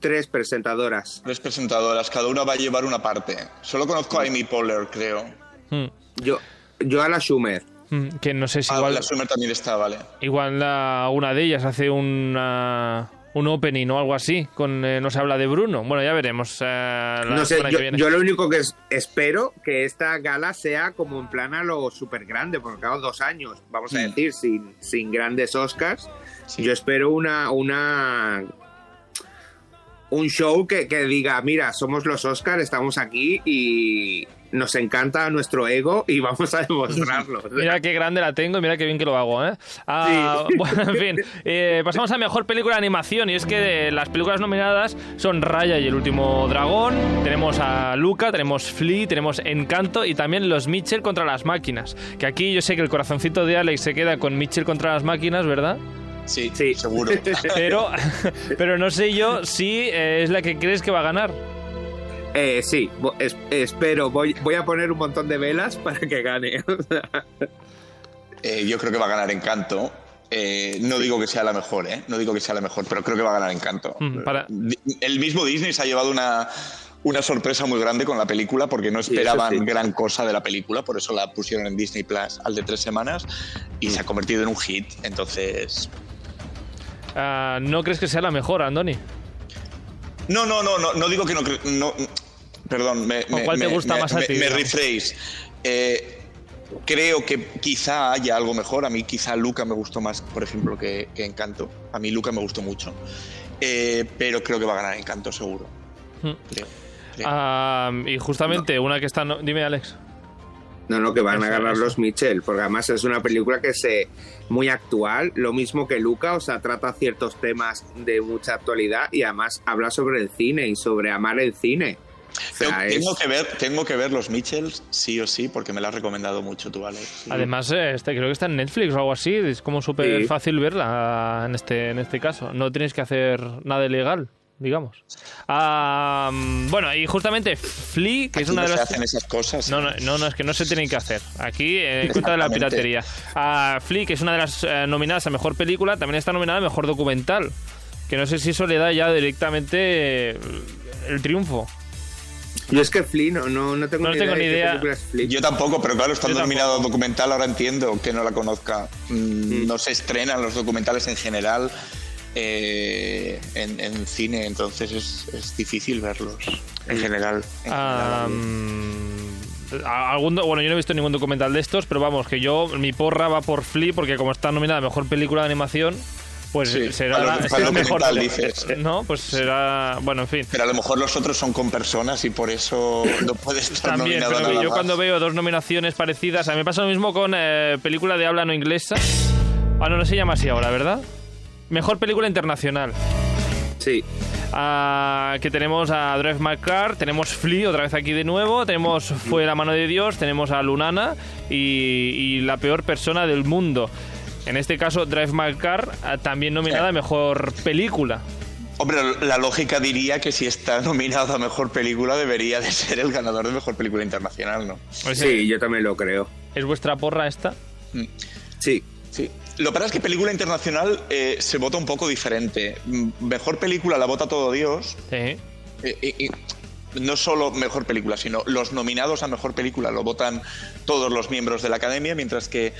Tres presentadoras. Tres presentadoras, cada una va a llevar una parte. Solo conozco a Amy Poehler, creo. Hmm, Yo, yo a la Schumer. hmm, que no sé si Ah, igual... la Summer también está, vale. Igual la- una de ellas hace una, un opening o algo así, con eh, no se habla de Bruno. Bueno, ya veremos. eh, la No sé, yo, que viene. yo lo único que es- espero que esta gala sea como en plan a lo súper grande, porque claro, dos años, vamos a Mm. decir, sin, sin grandes Oscars. Sí. Yo espero una, una un show que, que diga, mira, somos los Oscars, estamos aquí y nos encanta nuestro ego y vamos a demostrarlo. [laughs] Mira qué grande la tengo y mira qué bien que lo hago, ¿eh? Ah, Sí. [laughs] Bueno, en fin, eh, pasamos a mejor película de animación y es que de las películas nominadas son Raya y el último dragón, tenemos a Luca, tenemos Flea, tenemos Encanto y también los Mitchell contra las máquinas. Que aquí yo sé que el corazoncito de Alex se queda con Mitchell contra las máquinas, ¿verdad? Sí, Sí. seguro. [laughs] Pero, pero no sé yo si eh, es la que crees que va a ganar. Eh, sí, es- espero, voy, voy a poner un montón de velas [laughs] para que gane. [laughs] Eh, yo creo que va a ganar Encanto. Eh, no digo que sea la mejor, ¿eh? No digo que sea la mejor, pero creo que va a ganar Encanto. Mm, para- El mismo Disney se ha llevado una, una sorpresa muy grande con la película porque no esperaban sí. gran cosa de la película, por eso la pusieron en Disney Plus al de tres semanas y se ha convertido en un hit. Entonces, Ah, ¿No crees que sea la mejor, Andoni? No, no, no, no, no digo que no. no perdón, me, ¿O me- cuál te gusta me- más a me- ti, Me digamos? rephrase. Eh, creo que quizá haya algo mejor. A mí, quizá Luca me gustó más, por ejemplo, que, que Encanto. A mí, Luca me gustó mucho. Eh, pero creo que va a ganar Encanto, seguro. Mm. Creo. Sí. Ah, y justamente una que está... no- Dime, Alex. No, no, que van a ganar eso. los Mitchell, porque además es una película que se muy actual, lo mismo que Luca, o sea, trata ciertos temas de mucha actualidad y además habla sobre el cine y sobre amar el cine. Tengo, sea, es- tengo que ver, tengo que ver los Mitchells, sí o sí, porque me lo has recomendado mucho tú, Alex. Sí. Además, eh, este, creo que está en Netflix o algo así. Es como súper Sí. fácil verla en este, en este caso. No tienes que hacer nada ilegal, digamos. Ah, bueno, y justamente Flea, que es una no de se las... hacen esas cosas. No, no, no, no, es que no se tienen que hacer. Aquí, eh, en contra de la piratería. A Flea, que es una de las eh, nominadas a mejor película, también está nominada a mejor documental. Que no sé si eso le da ya directamente eh, el triunfo. Yo es que Flea no, no, no tengo, No ni, tengo idea ni de qué idea. es Flea. Yo tampoco, pero claro, estando nominado a documental, ahora entiendo que no la conozca. Mm, No se estrenan los documentales en general eh, en, en cine, entonces es, es difícil verlos en general. en general. mm, a- algún bueno, yo no he visto ningún documental de estos, pero vamos, que yo, mi porra va por Flea, porque como está nominada a mejor película de animación, pues Sí, será para- la- para es mejor. documental, dices. No, pues será. Bueno, en fin. Pero a lo mejor los otros son con personas y por eso no puede estar También, nominado pero nada yo más. cuando veo dos nominaciones parecidas, a mí me pasa lo mismo con eh, película de habla no inglesa. Ah, no, no se llama así ahora, ¿verdad? Mejor película internacional. Sí. Ah, que tenemos a Drive My Car, tenemos Flea otra vez aquí de nuevo, tenemos Fue la mano de Dios, tenemos a Lunana y, y La peor persona del mundo. En este caso, Drive My Car ah, también nominada a Mejor Película. Hombre, la lógica diría que si está [laughs] nominado a mejor película debería de ser el ganador de mejor película internacional, ¿no? Sí, yo también lo creo. ¿Es vuestra porra esta? Sí. Sí. Lo que pasa es que película internacional eh, se vota un poco diferente. Mm, Mejor película la vota todo Dios. Sí. eh, y no solo mejor película, sino los nominados a mejor película lo votan todos los miembros de la academia, mientras que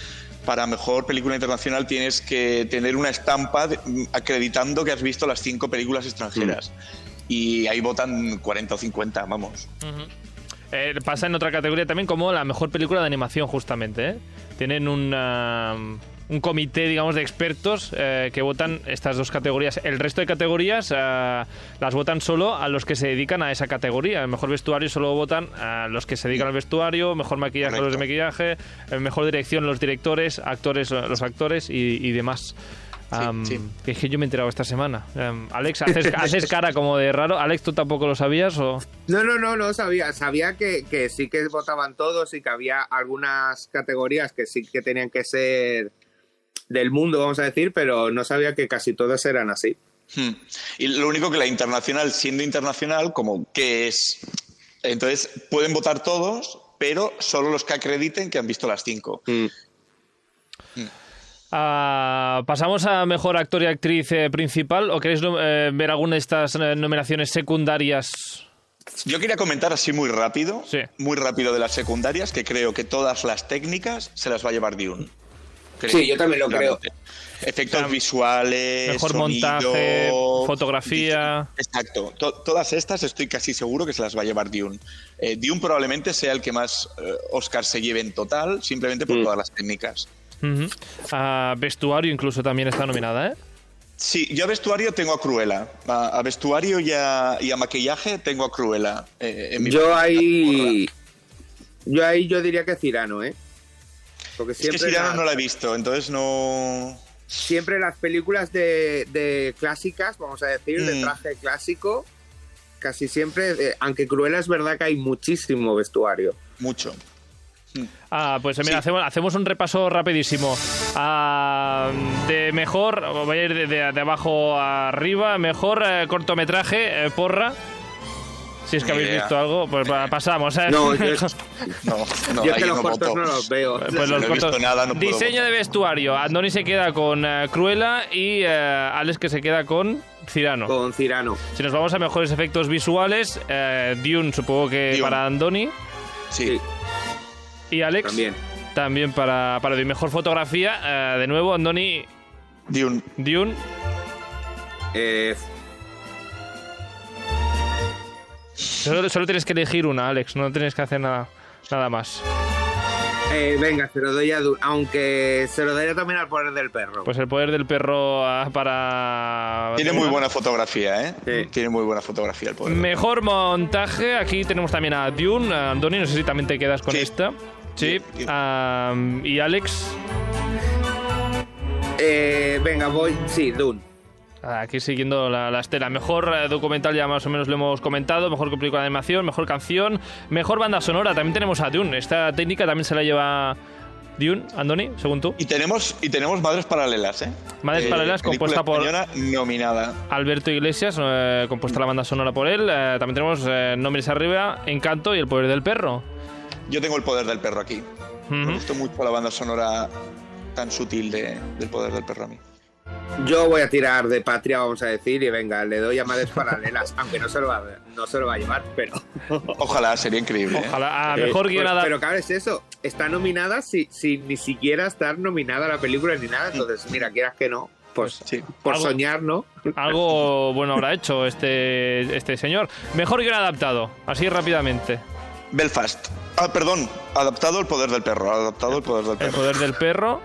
para mejor película internacional tienes que tener una estampa de- mm, acreditando que has visto las cinco películas extranjeras. Y ahí votan 40 o 50, vamos. Eh, pasa en otra categoría también como la mejor película de animación, justamente. ¿eh? Tienen un, ah, un comité, digamos, de expertos eh, que votan estas dos categorías. El resto de categorías ah, las votan solo a los que se dedican a esa categoría. El mejor vestuario solo votan a los que se dedican al vestuario, mejor maquillaje los de maquillaje, eh, mejor dirección los directores, actores los actores y, y demás. Am, sí. que es que yo me he enterado esta semana. Am, Alex, [laughs] ¿haces, haces cara como de raro. Alex, ¿tú tampoco lo sabías o...? No, no, no, no sabía. Sabía que, que sí que votaban todos y que había algunas categorías que sí que tenían que ser del mundo, vamos a decir, pero no sabía que casi todas eran así. Hmm. Y lo único que la internacional, siendo internacional, como que es. Entonces, pueden votar todos, pero solo los que acrediten que han visto las cinco. Mm. Ah, Pasamos a mejor actor y actriz eh, principal. ¿O queréis eh, ver alguna de estas eh, nominaciones secundarias? Yo quería comentar así muy rápido, Sí. muy rápido de las secundarias, que creo que todas las técnicas se las va a llevar Dune. Creo, Sí, yo también lo creo. Efectos visuales, Mejor sonido, montaje, fotografía. Exacto. To- todas estas estoy casi seguro que se las va a llevar Dune. Eh, Dune probablemente sea el que más eh, Oscar se lleve en total, simplemente por Mm. todas las técnicas. Ah, vestuario incluso también está nominada, ¿eh? Sí, yo a vestuario tengo a Cruella. A, a vestuario y a, y a maquillaje tengo a Cruella. eh, en mi Yo ahí. Yo ahí yo diría que Cirano, ¿eh? Porque Es que siempre, Cyrano las, no la he visto, entonces no. siempre las películas de, de clásicas, vamos a decir, de Mm. traje clásico, casi siempre, eh, aunque Cruella es verdad que hay muchísimo vestuario. Mucho. Ah, pues mira, Sí. hacemos, hacemos un repaso rapidísimo. Ah, de mejor, voy a ir de, de- de abajo a arriba, mejor eh, cortometraje, eh, porra. Si es que Ni habéis idea. visto algo, pues pasamos. ¿eh? No, yo, [laughs] No, no, yo es que los cortos no los veo. Pues no los he visto cortos. nada, no puedo Diseño de vestuario. Andoni se queda con eh, Cruella y eh, Alex que se queda con Cirano. Con Cirano. Si nos vamos a mejores efectos visuales, eh, Dune supongo que Dune. para Andoni Sí. y Alex También. también para, para Dune. Mejor fotografía, eh, de nuevo Andoni, Dune. Dune. Eh, Solo, solo tienes que elegir una, Alex, no tienes que hacer nada, nada más. eh, venga, se lo doy a Dune, aunque se lo daría también al poder del perro. Pues el poder del perro ah, para... Tiene muy buena fotografía, ¿eh? Sí. Tiene muy buena fotografía el poder. Mejor montaje, aquí tenemos también a Dune. A Andoni, no sé si también te quedas con Sí. esta. Sí. Sí, sí. Y Alex, Eh, venga, voy. Sí, Dune. Aquí siguiendo la, la estela. Mejor eh, documental ya más o menos lo hemos comentado. Mejor película de animación, mejor canción, mejor banda sonora. También tenemos a Dune. Esta técnica también se la lleva Dune, Andoni, según tú. Y tenemos, y tenemos Madres Paralelas, ¿eh? Madres Paralelas, película compuesta por- nominada. Alberto Iglesias, eh, compuesta la banda sonora por él. Eh, también tenemos eh, Nombres Arriba, Encanto y El Poder del Perro. Yo tengo el poder del perro aquí. Me gustó mucho la banda sonora tan sutil de- del poder del perro a mí. Yo voy a tirar de patria, vamos a decir, y venga, le doy a madres paralelas, [laughs] aunque no se lo va, no se lo va a llevar, pero. [laughs] Ojalá, sería increíble. ¿eh? Ojalá. A Eh, mejor pues, guion adap- Pero claro, es eso. Está nominada sin, sin ni siquiera estar nominada la película ni nada. Entonces, mira, quieras que no, pues Sí. por Algo- soñar, ¿no? Algo [laughs] bueno habrá hecho este, este señor. Mejor guion adaptado, así rápidamente. Belfast. Ah, perdón. Adaptado el poder del perro. Adaptado el poder del El perro. poder del perro.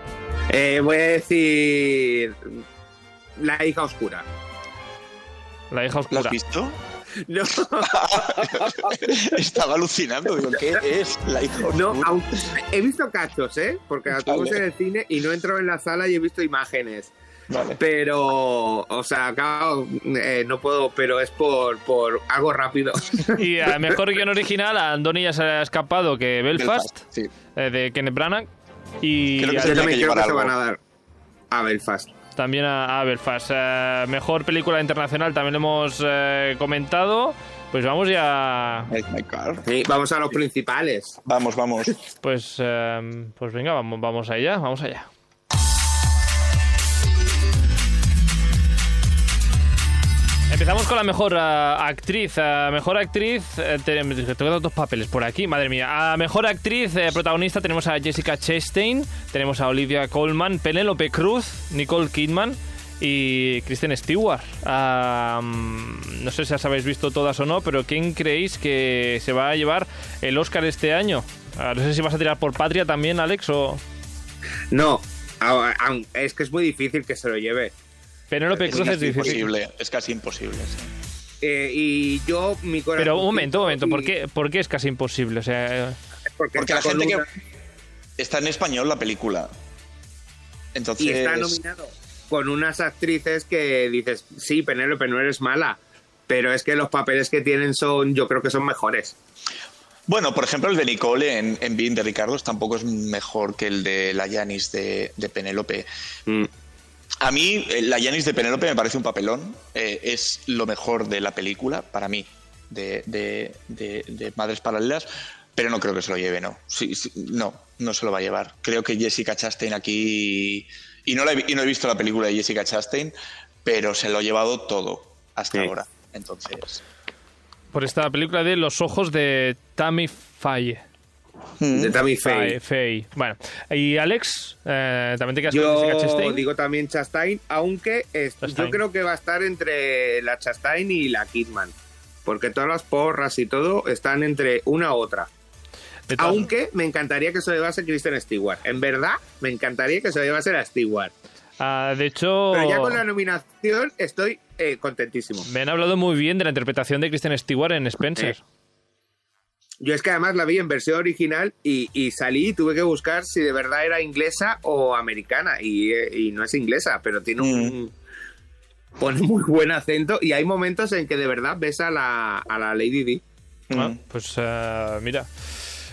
Eh, voy a decir. La hija oscura. La hija ¿Lo oscura. has visto? [laughs] No, [laughs] Estaba alucinando. Digo, ¿qué es la hija no oscura? aunque- he visto cachos, ¿eh? Porque la tuvimos Vale. en el cine y no he entrado en la sala y he visto imágenes. Vale. Pero, o sea, claro, eh, no puedo, pero es por, por algo rápido. Y a mejor guion original, a Andoni ya se le ha escapado que Belfast, sí. eh, de Kenneth Branagh. Y Creo que se también que creo que llevar se van a dar a Belfast. también a, a Belfast. Eh, mejor película internacional también lo hemos eh, comentado. Pues vamos ya. Make my car. Sí, vamos a los principales. Vamos, vamos. Pues, eh, pues venga, vamos, vamos allá, vamos allá. Empezamos con la mejor eh, actriz. Eh, mejor actriz, eh, tenemos tengo dos papeles por aquí, madre mía. A mejor actriz protagonista tenemos a Jessica Chastain, tenemos a Olivia Colman, Penélope Cruz, Nicole Kidman y Kristen Stewart. No sé si las habéis visto todas o no, pero ¿quién creéis que se va a llevar el Oscar este año? Ah, no sé si vas a tirar por Patria también, Alex, o No, es que es muy difícil que se lo lleve. Penélope Cruz es difícil. imposible. Es casi imposible. sí. Eh, y yo, mi corazón. Pero un momento, un momento, ¿por qué, ¿por qué es casi imposible? O sea, Porque, la gente que está en español la película. Entonces. Y está nominado con unas actrices que dices, sí, Penélope, no eres mala. Pero es que los papeles que tienen son, yo creo que son mejores. Bueno, por ejemplo, el de Nicole en, en Being de Ricardos tampoco es mejor que el de la Yanis de, de Penélope. Mm. A mí, eh, la Yanis de Penélope me parece un papelón. Eh, es lo mejor de la película, para mí, de, de- de- de Madres Paralelas. Pero no creo que se lo lleve, no. Sí, sí, no, no se lo va a llevar. Creo que Jessica Chastain aquí. Y no, la he, y no he visto la película de Jessica Chastain, pero se lo ha llevado todo hasta Sí. ahora. Entonces. por esta película de Los ojos de Tammy Faye. De Tammy Faye. Bueno, y Alex, eh, también te quedas con Jessica Yo Chastain. digo también Chastain, aunque es- Chastain. yo creo que va a estar entre la Chastain y la Kidman. Porque todas las porras y todo están entre una u otra. Aunque me encantaría que se lo llevase Kristen Stewart. En verdad, me encantaría que se lo llevase a Stewart. Ah, de hecho, Pero ya con la nominación estoy eh, contentísimo. me han hablado muy bien de la interpretación de Kristen Stewart en Spencer. Yo es que además la vi en versión original y, y salí y tuve que buscar si de verdad era inglesa o americana. Y, eh, y no es inglesa, pero tiene un. Pone muy buen acento y hay momentos en que de verdad ves a la, a la Lady Di. Ah, pues eh, mira.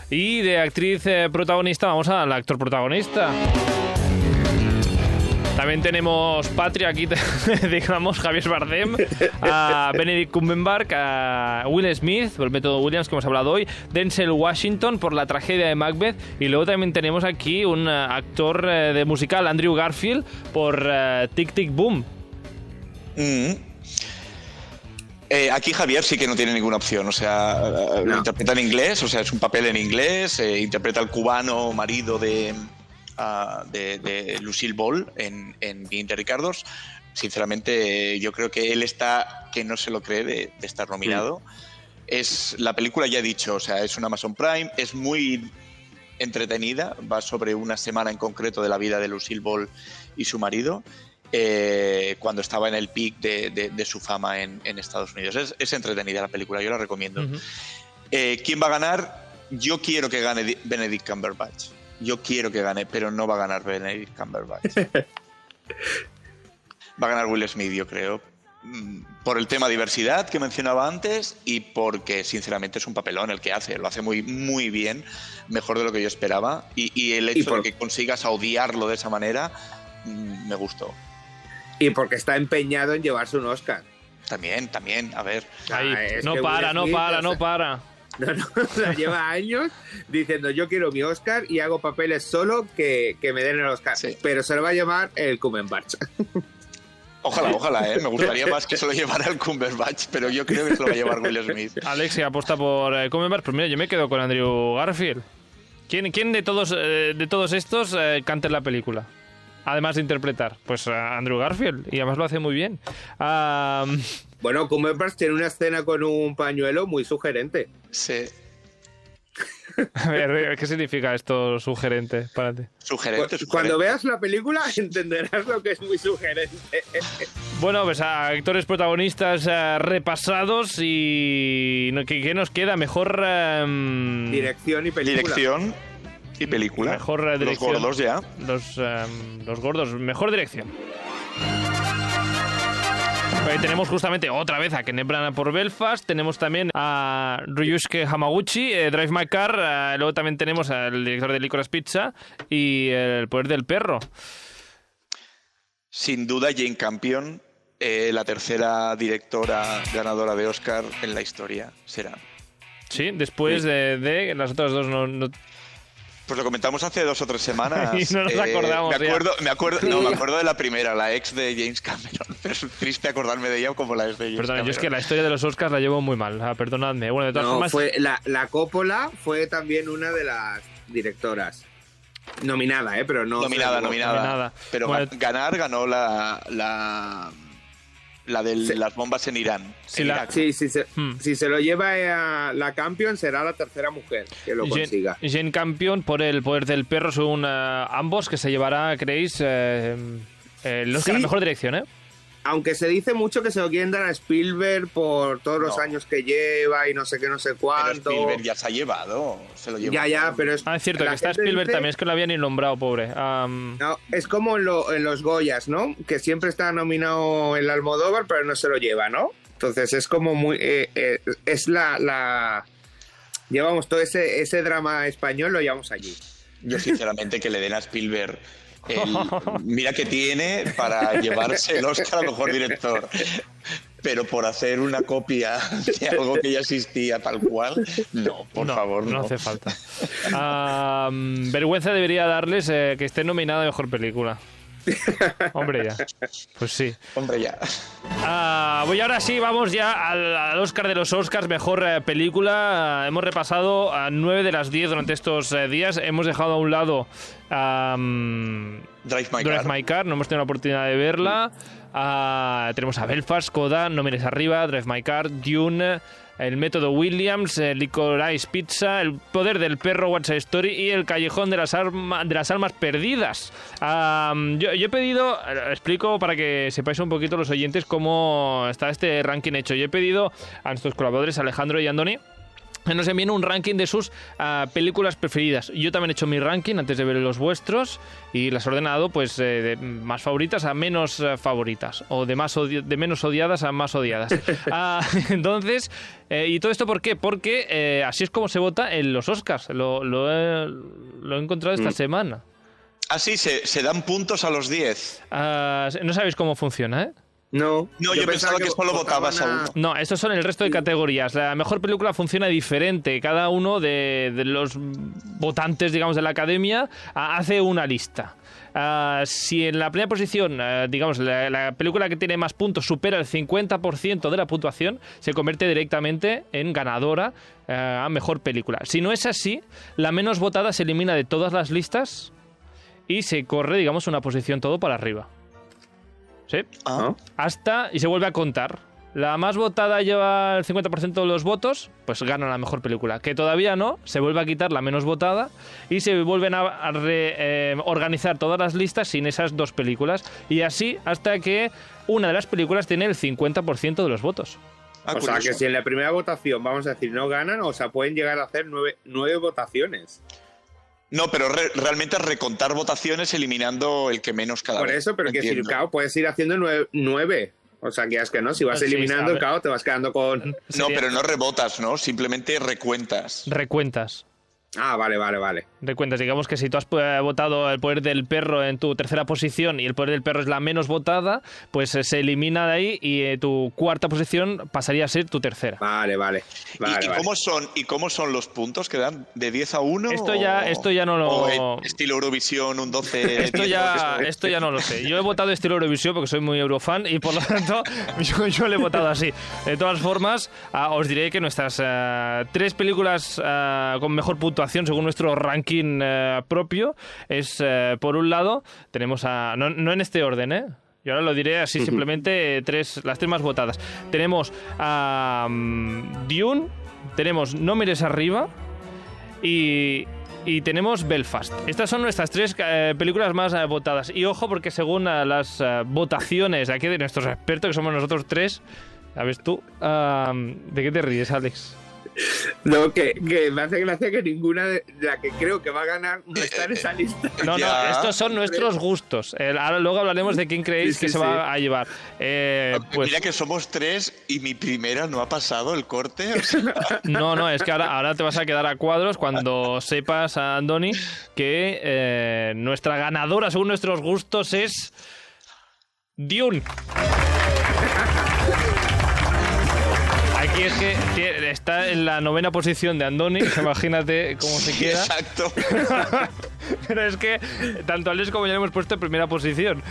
Y de actriz eh, protagonista, vamos al actor protagonista. También tenemos Patria, aquí [laughs] digamos Javier Bardem, a Benedict Cumberbatch, a Will Smith por el método Williams que hemos hablado hoy, Denzel Washington por la tragedia de Macbeth y luego también tenemos aquí un eh, actor eh, de musical, Andrew Garfield, por eh, Tic Tic Boom. Mm. Eh, aquí Javier sí que no tiene ninguna opción, o sea, lo interpreta en inglés, o sea, es un papel en inglés, eh, interpreta al cubano marido de, ah, de, de Lucille Ball en, en de Ricardos. Sinceramente, yo creo que él está, que no se lo cree de, de estar nominado. Es la película ya he dicho, o sea, es una Amazon Prime, es muy entretenida, va sobre una semana en concreto de la vida de Lucille Ball y su marido, eh, cuando estaba en el peak de, de- de su fama en, en Estados Unidos. Es, es entretenida la película, yo la recomiendo. Eh, ¿Quién va a ganar? Yo quiero que gane Di- Benedict Cumberbatch. Yo quiero que gane, pero no va a ganar Benedict Cumberbatch. va a ganar Will Smith, yo creo. Mm, Por el tema diversidad que mencionaba antes y porque, sinceramente, es un papelón el que hace. Lo hace muy, muy bien, mejor de lo que yo esperaba. Y, y el Y hecho por- de que consigas odiarlo de esa manera mm, me gustó. Y porque está empeñado en llevarse un Oscar. También, también, a ver. Ahí, Ah, no para, no para, no para. No, no, [laughs] o sea, lleva [laughs] años diciendo yo quiero mi Oscar y hago papeles solo que, que me den el Oscar. Sí. Pero se lo va a llevar el Cumberbatch. [laughs] Ojalá, ojalá, ¿eh? Me gustaría más que se lo llevara el Cumberbatch, pero yo creo que se lo va a llevar Will Smith. Alex que apuesta por eh, Cumberbatch, pues mira, yo me quedo con Andrew Garfield. ¿Quién, quién de todos eh, de todos estos eh, canta en la película? Además de interpretar, pues Andrew Garfield, y además lo hace muy bien. Ah, Bueno, Cumberbatch tiene una escena con un pañuelo muy sugerente. Sí. [laughs] a ver, ¿qué significa esto sugerente para ti? Sugerente, Cu- Cuando sugerente. veas la película [laughs] entenderás lo que es muy sugerente. [laughs] Bueno, pues a actores protagonistas eh, repasados y ¿qué, qué nos queda? Mejor eh, Dirección y película. Dirección y película. Mejor, eh, Los dirección. gordos ya. los, eh, los gordos, mejor dirección. Eh, tenemos justamente otra vez a Kenneth Branagh por Belfast, tenemos también a Ryusuke Hamaguchi, eh, Drive My Car, eh, luego también tenemos al director de Licorice Pizza y El Poder del Perro. Sin duda, Jane Campion, eh, la tercera directora ganadora de Oscar en la historia, será. Sí, después de, de las otras dos no, no- Pues lo comentamos hace dos o tres semanas. [laughs] Y no nos acordamos Me ya. acuerdo, me acuerdo, no, me acuerdo de la primera, la ex de James Cameron. Pero [laughs] es triste acordarme de ella como la ex de James Perdón, yo es que la historia de los Oscars la llevo muy mal, ah, perdonadme. Bueno, de todas No, formas, fue la, la Coppola fue también una de las directoras. Nominada, ¿eh? Pero no. nominada, nominada, Nominada. Pero Bueno, ganar ganó la la, la de Sí. las bombas en Irán. Sí, En la- Irak. Sí, se, Hmm. si se lo lleva a la Campion, será la tercera mujer que lo consiga. Jane Campion por El Poder del Perro, según eh, ambos, que se llevará, creéis, eh, eh, el Oscar a Sí. Mejor Dirección, ¿eh? Aunque se dice mucho que se lo quieren dar a Spielberg por todos los años que lleva y no sé qué, no sé Pero cuánto. Spielberg ya se ha llevado. Se lo llevó. Ya, ya, pero es. Ah, es cierto, que está Spielberg dice- también, es que lo había ni nombrado, pobre. No, es como en, lo- en los Goyas, ¿no? Que siempre está nominado el Almodóvar, pero no se lo lleva, ¿no? Entonces es como muy. eh, eh, es la, la. Llevamos todo ese, ese drama español, lo llevamos allí. Yo, sinceramente, que le den a Spielberg. El- mira que tiene para [laughs] llevarse el Oscar a mejor director. Pero por hacer una copia de algo que ya existía tal cual, no, por no, favor, no. no hace falta. Am, vergüenza debería darles eh, que esté nominada a Mejor Película. [laughs] Hombre, ya. Pues sí. Hombre, ya. Ah, voy ahora sí, vamos ya al, al Oscar de los Oscars, mejor eh, película. Ah, hemos repasado a nueve de las 10 durante estos eh, días. Hemos dejado a un lado Drive My Drive Car. My Car, no hemos tenido la oportunidad de verla. Ah, tenemos a Belfast, Coda, No mires arriba, Drive My Car, Dune, El método Williams, eh, Licorice Pizza, El poder del perro, What's Story y El callejón de las, arma- de las almas perdidas. Ah, yo, yo he pedido, explico para que sepáis un poquito los oyentes cómo está este ranking hecho. Yo he pedido a nuestros colaboradores Alejandro y Andoni nos envíen un ranking de sus ah, películas preferidas. Yo también he hecho mi ranking antes de ver los vuestros y las he ordenado pues eh, de más favoritas a menos eh, favoritas o de más odi- de menos odiadas a más odiadas. [laughs] Ah, [laughs] entonces, eh, ¿y todo esto por qué? Porque eh, así es como se vota en los Oscars. Lo, lo he, lo he encontrado esta semana. Ah, sí, se, se dan puntos a los 10. Ah, no sabéis cómo funciona, ¿eh? No, No, yo pensaba que solo votabas a uno. No, estos son el resto de categorías. La mejor película funciona diferente. Cada uno de, de los votantes, digamos, de la academia hace una lista. Ah, si en la primera posición, ah, digamos, la, la película que tiene más puntos supera el 50% de la puntuación, se convierte directamente en ganadora ah, a mejor película. Si no es así, la menos votada se elimina de todas las listas y se corre, digamos, una posición todo para arriba. ¿Sí? Ah, hasta y se vuelve a contar. La más votada lleva el 50% de los votos, pues gana la mejor película. Que todavía no, se vuelve a quitar la menos votada y se vuelven a, a re- eh, organizar todas las listas sin esas dos películas. Y así hasta que una de las películas tiene el 50% de los votos. ah, o sea, curioso. que si en la primera votación, vamos a decir, no ganan, o sea, pueden llegar a hacer nueve, nueve votaciones. No, pero re- realmente es recontar votaciones eliminando el que menos cada Por vez. eso, pero que si, claro, puedes ir haciendo nueve. nueve. O sea, que es que no, si vas Sí, eliminando, claro, te vas quedando con... No, pero no rebotas, ¿no? Simplemente recuentas. Recuentas. Ah, vale, vale, vale. Recuentas, digamos que si tú has eh, votado el poder del perro en tu tercera posición y el poder del perro es la menos votada, pues eh, se elimina de ahí y eh, tu cuarta posición pasaría a ser tu tercera. Vale, vale. ¿Y- vale, ¿Y, vale. cómo son, ¿Y cómo son los puntos que dan? ¿De 10 a 1? Esto ya- esto ya no lo- o estilo Eurovisión, un 12. [laughs] Esto 10, ya, o esto ya no lo sé. Yo he votado estilo Eurovisión porque soy muy eurofan y por lo tanto [laughs] yo, yo le he votado así. De todas formas, ah, os diré que nuestras ah, tres películas ah, con mejor puntuación según nuestro ranking ah, propio es, eh, por un lado, tenemos a... No, no en este orden, ¿eh? Yo ahora lo diré así simplemente eh, tres, las tres más votadas. Tenemos a mm, Dune, tenemos No mires arriba y, y tenemos Belfast. Estas son nuestras tres eh, películas más eh, votadas. Y ojo, porque según eh, las eh, votaciones aquí de nuestros expertos, que somos nosotros tres, ¿sabes tú? Ah, ¿De qué te ríes, Alex? No, que, que me hace gracia que ninguna de la que creo que va a ganar no está en esa lista. No, Ya. no, estos son nuestros gustos. Ahora luego hablaremos de quién creéis Sí, sí, que se sí. va a llevar. Eh, pues Mira que somos tres y mi primera no ha pasado el corte. o sea, [laughs] no, no, es que ahora, ahora te vas a quedar a cuadros cuando sepas, Andoni, que eh, nuestra ganadora, según nuestros gustos, es Dune. Aquí es que está en la novena posición de Andoni, [laughs] imagínate cómo se queda. Exacto. [laughs] Pero es que tanto Alex como yo le hemos puesto en primera posición.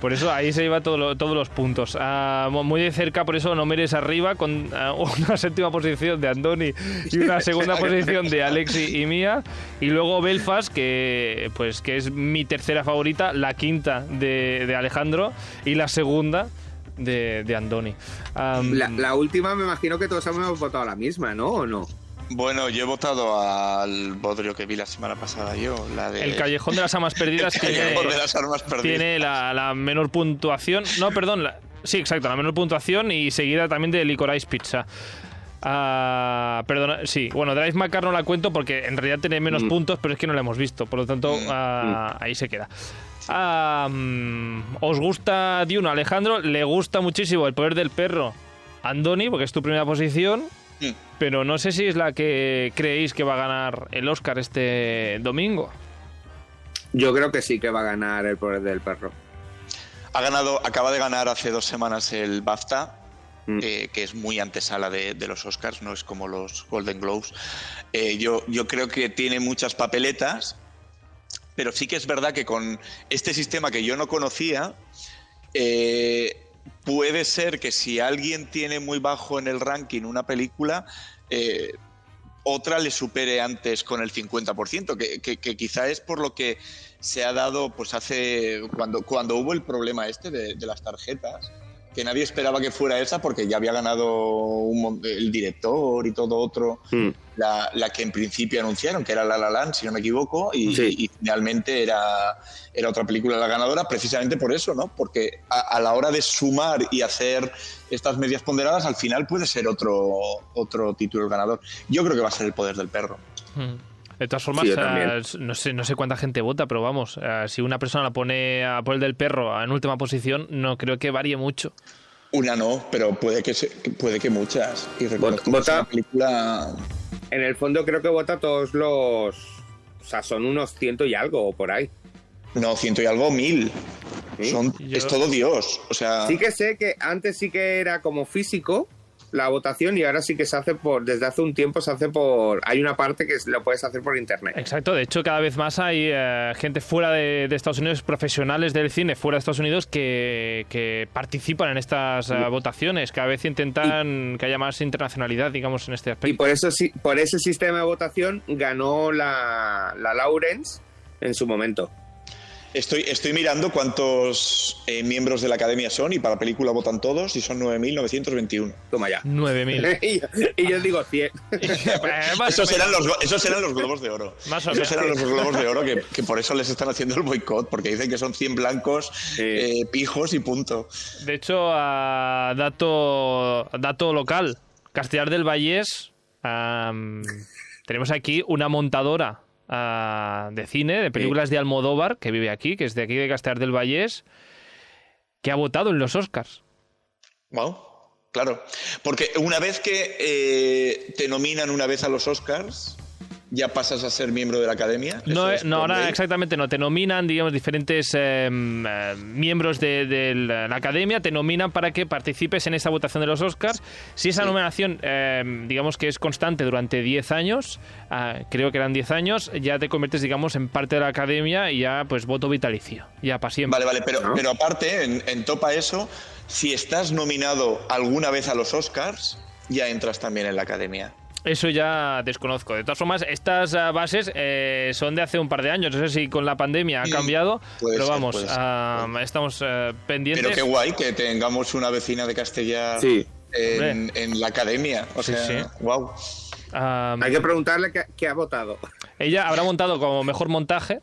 Por eso ahí se lleva todo lo- todos los puntos. Ah, muy de cerca, por eso no mires arriba, con ah, [laughs] una séptima posición de Andoni y una segunda posición de Alex y, y mía. Y luego Belfast, que, pues, que es mi tercera favorita, la quinta de, de Alejandro y la segunda de, de Andoni. La, la última me imagino que todos hemos votado la misma, ¿no? ¿O no? Bueno, yo he votado al bodrio que vi la semana pasada yo, la de... el Callejón de las Amas Perdidas El tiene, Callejón de las Armas Perdidas. tiene la, la menor puntuación. No, perdón. la- sí, exacto, la menor puntuación y seguida también de Licorice Pizza. Ah, perdona, sí. Bueno, Drive Macar no la cuento porque en realidad tiene menos Mm. puntos, pero es que no la hemos visto. Por lo tanto, ah, ahí se queda. Ah, mm, ¿Os gusta Dune? Alejandro, le gusta muchísimo El Poder del Perro. Andoni, porque es tu primera posición. Mm. Pero no sé si es la que creéis que va a ganar el Oscar este domingo. Yo creo que sí que va a ganar el poder del perro. Ha ganado, acaba de ganar hace dos semanas el BAFTA, Mm. eh, que es muy antesala de, de los Oscars, no es como los Golden Globes. Eh, yo, yo creo que tiene muchas papeletas, pero sí que es verdad que con este sistema que yo no conocía, eh, puede ser que si alguien tiene muy bajo en el ranking una película, eh, otra le supere antes con el 50%, que, que, que quizá es por lo que se ha dado pues hace cuando, cuando hubo el problema este de, de las tarjetas, que nadie esperaba que fuera esa porque ya había ganado un el director y todo otro, Mm. la, la que en principio anunciaron, que era La La Land, si no me equivoco, y, Sí. y finalmente era, era otra película la ganadora, precisamente por eso, ¿no? Porque a, a la hora de sumar y hacer estas medias ponderadas, al final puede ser otro, otro título el ganador. Yo creo que va a ser El Poder del Perro. Mm. De todas formas, Sí, eh, no, sé, no sé cuánta gente vota, pero vamos, eh, si una persona la pone a por el del perro en última posición, no creo que varíe mucho. Una no, pero puede que, se- puede que muchas. Y reconozco que es vota- una película... En el fondo creo que vota todos los... O sea, son unos ciento y algo o por ahí. No, ciento y algo, mil. ¿Sí? Son, Yo- Es todo Dios. O sea, Sí que sé que antes sí que era como físico la votación y ahora sí que se hace por... Desde hace un tiempo se hace por... Hay una parte que lo puedes hacer por internet. Exacto, de hecho cada vez más hay eh, gente fuera de, de Estados Unidos, profesionales del cine fuera de Estados Unidos que, que participan en estas eh, votaciones, cada vez intentan que haya más internacionalidad, digamos, en este Y aspecto. por eso sí, por ese sistema de votación ganó la, la Lawrence en su momento. Estoy, estoy mirando cuántos eh, miembros de la academia son y para película votan todos y son 9.921. Toma ya. 9.000. [laughs] y, yo- y yo digo 100. [laughs] Eh, Esos eran, los, esos eran los globos de oro. Más o esos eran los globos de oro que, que por eso les están haciendo el boicot, porque dicen que son 100 blancos, eh, pijos y punto. De hecho, a dato, dato local, Castellar del Vallés, tenemos aquí una montadora ah, de cine, de películas de Almodóvar, que vive aquí, que es de aquí de Castellar del Vallés, que ha votado en los Oscars. Wow. Claro, porque una vez que eh, te nominan una vez a los Oscars, ya pasas a ser miembro de la academia. No, es no ahora ley. exactamente no. Te nominan, digamos, diferentes eh, mm, eh, miembros de, de la la academia, te nominan para que participes en esta votación de los Oscars. Si esa nominación, eh, digamos que es constante durante 10 años, ah, creo que eran 10 años, ya te conviertes, digamos, en parte de la academia y ya, pues, voto vitalicio. Ya para siempre. Vale, vale, pero, pero aparte, en, en topa eso, si estás nominado alguna vez a los Oscars, ya entras también en la academia. Eso ya desconozco. De todas formas, estas ah, bases eh, son de hace un par de años. No sé si con la pandemia ha Mm, cambiado, pero ser, vamos, ah, estamos eh, pendientes. Pero qué guay que tengamos una vecina de Castellar Sí. en, en la academia. O Sí, sea, sí. wow. Ah, Hay que preguntarle qué, qué ha votado. ella habrá montado como mejor montaje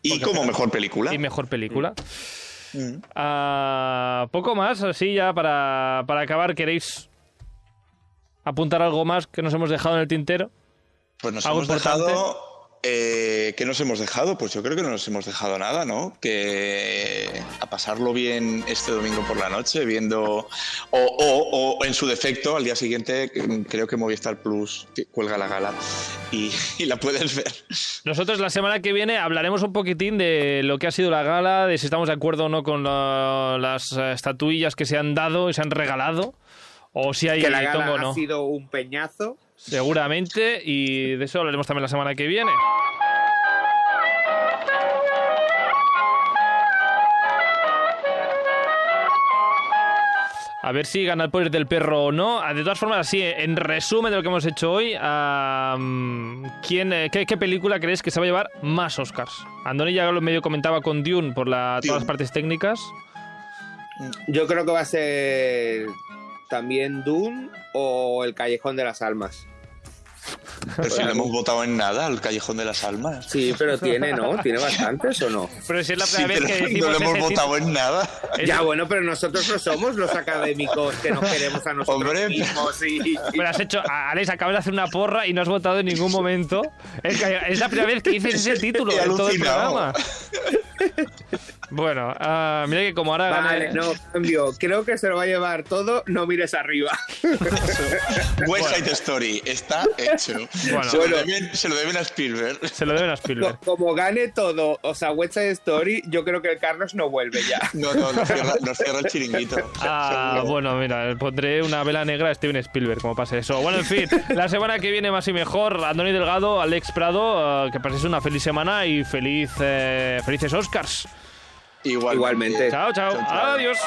Y como mejor película. y mejor película. Mm. Ah, poco más, así ya para, para acabar, ¿queréis apuntar algo más que nos hemos dejado en el tintero. Pues nos ¿Algo hemos importante? dejado. Eh, ¿Qué nos hemos dejado? Pues yo creo que no nos hemos dejado nada, ¿no? Que a pasarlo bien este domingo por la noche, viendo. O, o- o en su defecto, al día siguiente, mm, creo que Movistar Plus cuelga la gala y, [laughs] y la puedes ver. Nosotros la semana que viene hablaremos un poquitín de lo que ha sido la gala, de si estamos de acuerdo o no con la- las eh, estatuillas que se han dado y se han regalado, o si hay que la gala tongo o no. ha sido un peñazo. Seguramente, y de eso hablaremos también la semana que viene. A ver si gana el poder del perro o no. Ah, De todas formas, así, en resumen de lo que hemos hecho hoy, ¿quién, eh, qué, qué película crees que se va a llevar más Oscars? Andoni ya lo medio comentaba con Dune por la, todas las partes técnicas. Yo creo que va a ser también Dune o El Callejón de las Almas. Pero si no hemos votado en nada, el Callejón de las Almas. Sí, pero tiene, ¿no? ¿Tiene bastantes o no? Pero si es la Sí, primera vez pero que no lo hemos ese votado en nada. Ya, bueno, pero nosotros no somos los académicos que nos queremos a nosotros Hombre, mismos. y- Pero has hecho, Alex, acabas de hacer una porra y no has votado en ningún momento. Es, la primera vez que dices ese título en todo el programa. Bueno, ah, mira que como ahora gane- Vale, no, cambio. Creo que se lo va a llevar todo, no mires arriba. [laughs] West Side Story está hecho. Bueno. se, lo deben, se lo deben a Spielberg. se lo deben a Spielberg. Como gane todo, o sea, West Side Story, yo creo que el Carlos no vuelve ya. [laughs] No, no, nos cierra, nos cierra el chiringuito. [laughs] Ah, bueno, mira, pondré una vela negra a Steven Spielberg, como pase eso. Bueno, en fin, la semana que viene más y mejor, Andoni Delgado, Alex Prado, ah, que paséis una feliz semana y feliz, eh, felices Igualmente. Chao, chao. Adiós.